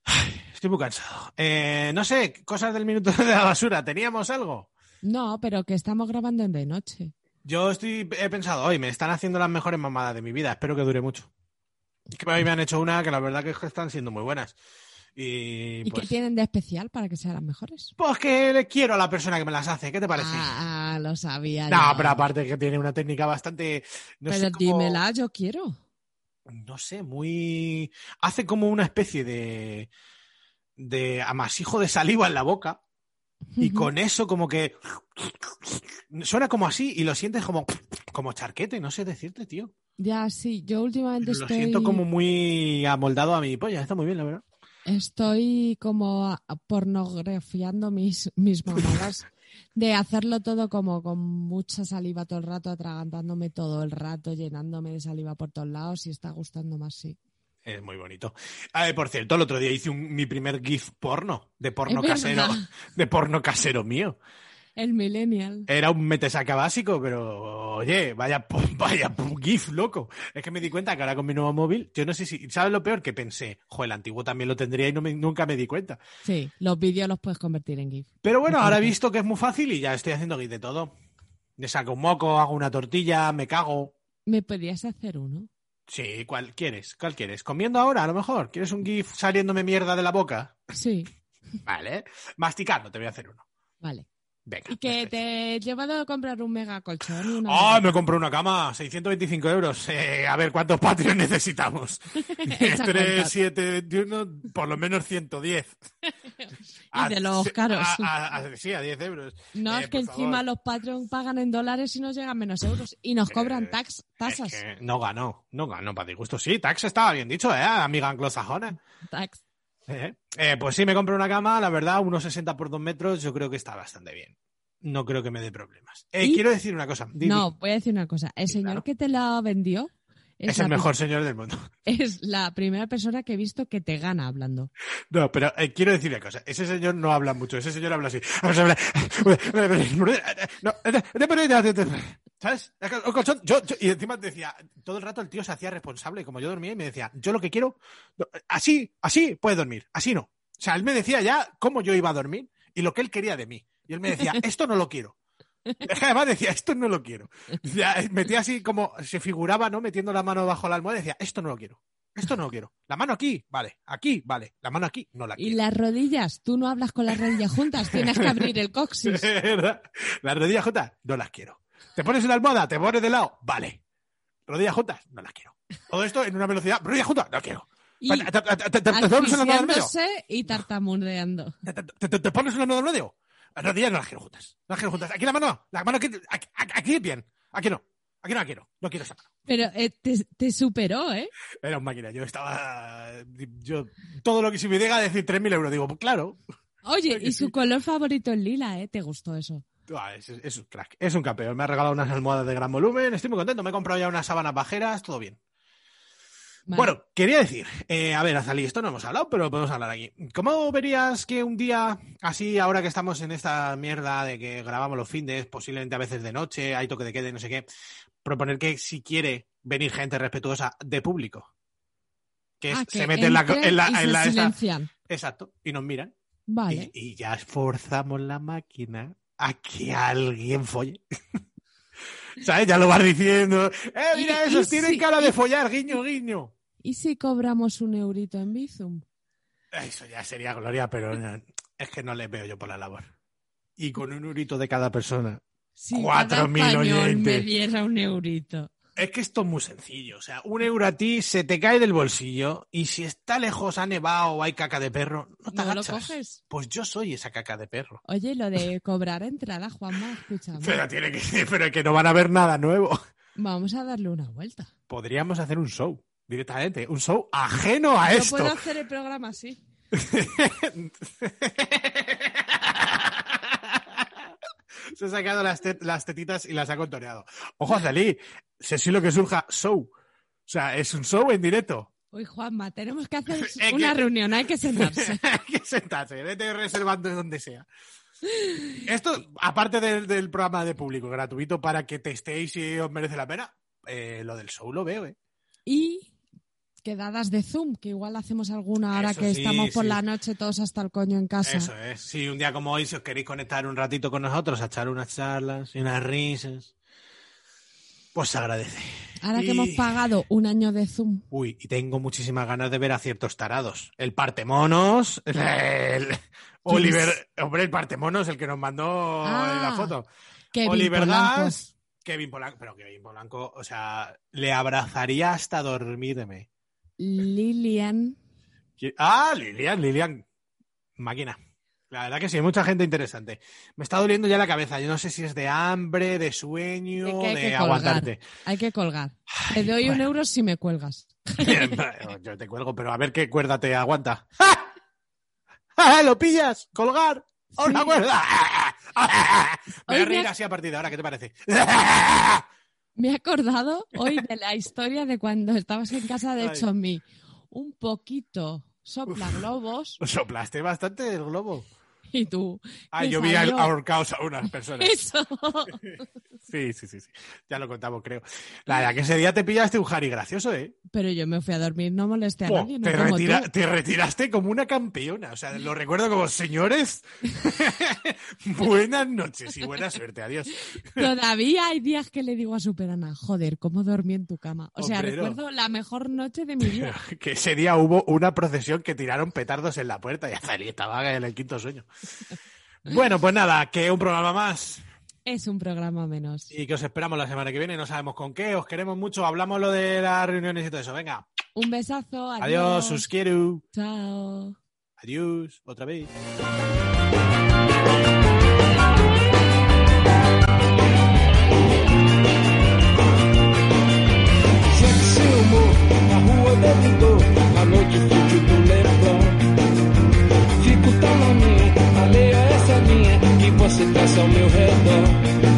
S3: Ay, estoy muy cansado. Eh, no sé, cosas del minuto de la basura. ¿Teníamos algo?
S4: No, pero que estamos grabando en de noche.
S3: Yo estoy, he pensado hoy, me están haciendo las mejores mamadas de mi vida. Espero que dure mucho. Es que hoy me han hecho una que la verdad que es que están siendo muy buenas. Y,
S4: ¿Y
S3: pues,
S4: qué tienen de especial para que sean las mejores?
S3: pues que le quiero a la persona que me las hace. ¿Qué te parece?
S4: Ah, lo sabía.
S3: no,
S4: yo.
S3: pero aparte que tiene una técnica bastante. No
S4: pero
S3: sé cómo-
S4: dímela, yo quiero.
S3: No sé, muy. Hace como una especie de. de amasijo de saliva en la boca. Y con eso, como que. Suena como así y lo sientes como. como charquete, no sé decirte, tío.
S4: Ya, sí, yo últimamente
S3: Lo
S4: estoy...
S3: siento como muy amoldado a mi polla, está muy bien, la verdad.
S4: Estoy como pornografiando mis, mis mamadas de hacerlo todo como con mucha saliva todo el rato, atragantándome todo el rato, llenándome de saliva por todos lados y está gustando más, sí.
S3: Es muy bonito. Ah, eh, por cierto, el otro día hice un- mi primer GIF porno, de porno casero, de porno casero mío.
S4: El millennial.
S3: Era un metesaca básico, pero oye, vaya, *laughs* vaya GIF, loco. Es que me di cuenta que ahora con mi nuevo móvil, yo no sé si, ¿sabes lo peor? Que pensé, joder, el antiguo también lo tendría y no me- nunca me di cuenta.
S4: Sí, los vídeos los puedes convertir en GIF.
S3: Pero bueno, ahora he visto que es muy fácil y ya estoy haciendo GIF de todo. Le saco un moco, hago una tortilla, me cago.
S4: ¿Me podrías hacer uno?
S3: Sí, ¿cuál quieres? ¿Cuál quieres? ¿Comiendo ahora, a lo mejor? ¿Quieres un GIF saliéndome mierda de la boca?
S4: Sí, *laughs*
S3: Vale. Masticando, te voy a hacer uno.
S4: vale.
S3: Venga.
S4: Y que te he llevado a comprar un mega colchón.
S3: ¡Ah! me compré una cama, 625 euros. Eh, a ver, ¿cuántos Patreon *laughs* necesitamos? *laughs*
S4: Echa
S3: 3,
S4: cuentas.
S3: 7, 21, por lo menos 110. *laughs*
S4: Y de los caros.
S3: a- a- sí, a 10 euros.
S4: No,
S3: Eh,
S4: es que encima
S3: favor.
S4: los Patreon pagan en dólares y nos llegan menos euros. Y nos cobran
S3: Eh,
S4: tax,
S3: Es
S4: tasas.
S3: que no ganó, no ganó para disgusto. Sí, tax estaba bien dicho, ¿eh? Amiga anglosajona.
S4: Tax.
S3: Eh, eh, pues sí, me compré una cama, la verdad, unos 60 por 2 metros, yo creo que está bastante bien. No creo que me dé problemas. Eh, quiero decir una cosa.
S4: No, voy a decir una cosa. El señor que te la vendió es,
S3: el mejor señor del mundo. *laughs*
S4: es la primera persona que he visto que te gana hablando.
S3: No, pero eh, quiero decir una cosa. Ese señor no habla mucho. Ese señor habla así. *laughs* ¿Sabes? Yo, yo- y encima decía, todo el rato el tío se hacía responsable, como yo dormía, y me decía, yo lo que quiero, así, así puedes dormir, así no. O sea, él me decía ya cómo yo iba a dormir y lo que él quería de mí. Y él me decía, esto no lo quiero. Es *laughs* que además decía, esto no lo quiero. Decía, metía así como, se figuraba, ¿no? Metiendo la mano bajo la almohada y decía, esto no lo quiero. Esto no lo quiero. La mano aquí, vale. Aquí, vale. La mano aquí, no la
S4: Y
S3: quiero.
S4: las rodillas, tú no hablas con las rodillas juntas, tienes que abrir el *laughs* coxis.
S3: Las rodillas juntas, no las quiero. ¿Te pones una almohada? ¿Te pones de lado? Vale. Rodillas juntas, no las quiero. Todo esto en una velocidad, rodillas juntas, no quiero.
S4: Y
S3: ¿Te, te- pones una almohada en medio?
S4: y tartamudeando.
S3: ¿Te, te- te- te pones una almohada en medio? Las rodillas no las quiero juntas. No las quiero juntas. Aquí la mano, la mano aquí, aquí, aquí bien. Aquí no. Aquí no la quiero. No quiero esa mano.
S4: Pero eh, te, te superó, ¿eh?
S3: Era un máquina. Yo estaba. Yo. Todo lo que si me llega a decir 3.000 euros, digo, pues claro.
S4: Oye, *laughs* y su color favorito es lila, ¿eh? ¿Te gustó eso?
S3: Ah, es, es un crack, es un campeón. Me ha regalado unas almohadas de gran volumen, estoy muy contento. Me he comprado ya unas sábanas bajeras, todo bien.
S4: Vale.
S3: Bueno, quería decir, eh, a ver, Azalí, esto no hemos hablado, pero podemos hablar aquí. ¿Cómo verías que un día, así, ahora que estamos en esta mierda de que grabamos los fines, posiblemente a veces de noche, hay toque de quede, no sé qué, proponer que si quiere venir gente respetuosa de público? Que es-
S4: Ah, que
S3: se mete en la, en la,
S4: y
S3: en
S4: se
S3: la- esta-. Exacto, y nos miran.
S4: Vale.
S3: Y, y ya forzamos la máquina a que alguien folle. *laughs* ¿Sabes? Ya lo vas diciendo. ¡Eh, mira esos! Tienen cara de follar, guiño, guiño.
S4: ¿Y si cobramos un eurito en Bizum?
S3: Eso ya sería gloria, pero no, es que no le veo yo por la labor. Y con un eurito de cada persona.
S4: Si
S3: Cuatro mil
S4: español me
S3: oyentes.
S4: diera un eurito.
S3: Es que esto es muy sencillo. O sea, un euro a ti se te cae del bolsillo y si está lejos, ha nevado o hay caca de perro, no te
S4: ¿No lo coges?
S3: Pues yo soy esa caca de perro.
S4: Oye, lo de cobrar entrada, Juanma, escúchame. *laughs*
S3: Pero tiene que pero es que no van a ver nada nuevo.
S4: Vamos a darle una vuelta.
S3: Podríamos hacer un show directamente, un show ajeno a
S4: Yo
S3: esto.
S4: puedo hacer el programa así. *laughs*
S3: Se ha sacado las, tet- las tetitas y las ha contoreado. Ojo, Azalí, sé si lo que surja, show. O sea, es un show en directo.
S4: Uy, Juanma, tenemos que hacer *laughs* una reunión, hay que sentarse. *laughs*
S3: Hay que sentarse, vete reservando donde sea. Esto, aparte del, del programa de público gratuito para que testéis si os merece la pena, eh, lo del show lo veo, ¿eh?
S4: Y quedadas de Zoom, que igual hacemos alguna ahora
S3: Eso
S4: que
S3: sí,
S4: estamos por
S3: sí.
S4: la noche todos hasta el coño en casa.
S3: Eso es. Si un día como hoy, si os queréis conectar un ratito con nosotros, a echar unas charlas y unas risas, pues se agradece.
S4: Ahora que hemos pagado un año de Zoom.
S3: Uy, y tengo muchísimas ganas de ver a ciertos tarados. El Partemonos, *laughs* el, el- Oliver, hombre, el Partemonos, el que nos mandó
S4: Ah,
S3: la foto.
S4: Kevin
S3: Oliver Kevin Polanco, pero Kevin Polanco, o sea, le abrazaría hasta dormirme.
S4: Lilian.
S3: Ah, Lilian, Lilian. Máquina. La verdad que sí, mucha gente interesante. Me está doliendo ya la cabeza. Yo no sé si es de hambre, de sueño,
S4: De
S3: de,
S4: que hay que colgar.
S3: aguantarte.
S4: Hay que colgar. Te doy un euro si me cuelgas.
S3: Yo te cuelgo, pero a ver qué cuerda te aguanta. ¡Ja! ¡Ja! ¿Lo pillas? ¿Colgar? ¡A una
S4: Sí.
S3: cuerda! Me voy a reír así a partir de ahora, ¿qué te parece?
S4: Me he acordado hoy *laughs* de la historia de cuando estabas en casa de
S3: Ay.
S4: Chomi. Un poquito sopla globos. *laughs*
S3: Soplaste bastante el globo. *laughs*
S4: Y tú.
S3: Ah,
S4: ¿qué
S3: yo vi ahorcados a unas personas.
S4: Eso. *laughs*
S3: Sí, sí, sí, sí. Ya lo contamos, creo. La verdad que ese día te pillaste un Harry gracioso, ¿eh?
S4: Pero yo me fui a dormir, no molesté a nadie, no
S3: te,
S4: como
S3: retira- te retiraste como una campeona. O sea, lo recuerdo como, señores, *laughs* buenas noches y buena suerte. Adiós.
S4: Todavía hay días que le digo a Superana, joder, ¿cómo dormí en tu cama? O sea, recuerdo la mejor noche de mi vida.
S3: Que ese día hubo una procesión que tiraron petardos en la puerta y Azalí estaba en el quinto sueño. Bueno, pues nada, que un programa más.
S4: Es un programa menos.
S3: Y que os esperamos la semana que viene, no sabemos con qué, os queremos mucho, hablamos lo de las reuniones y todo eso, venga.
S4: Un besazo, adiós.
S3: Adiós, os quiero.
S4: Chao.
S3: Adiós, otra vez. situação ao meu redor.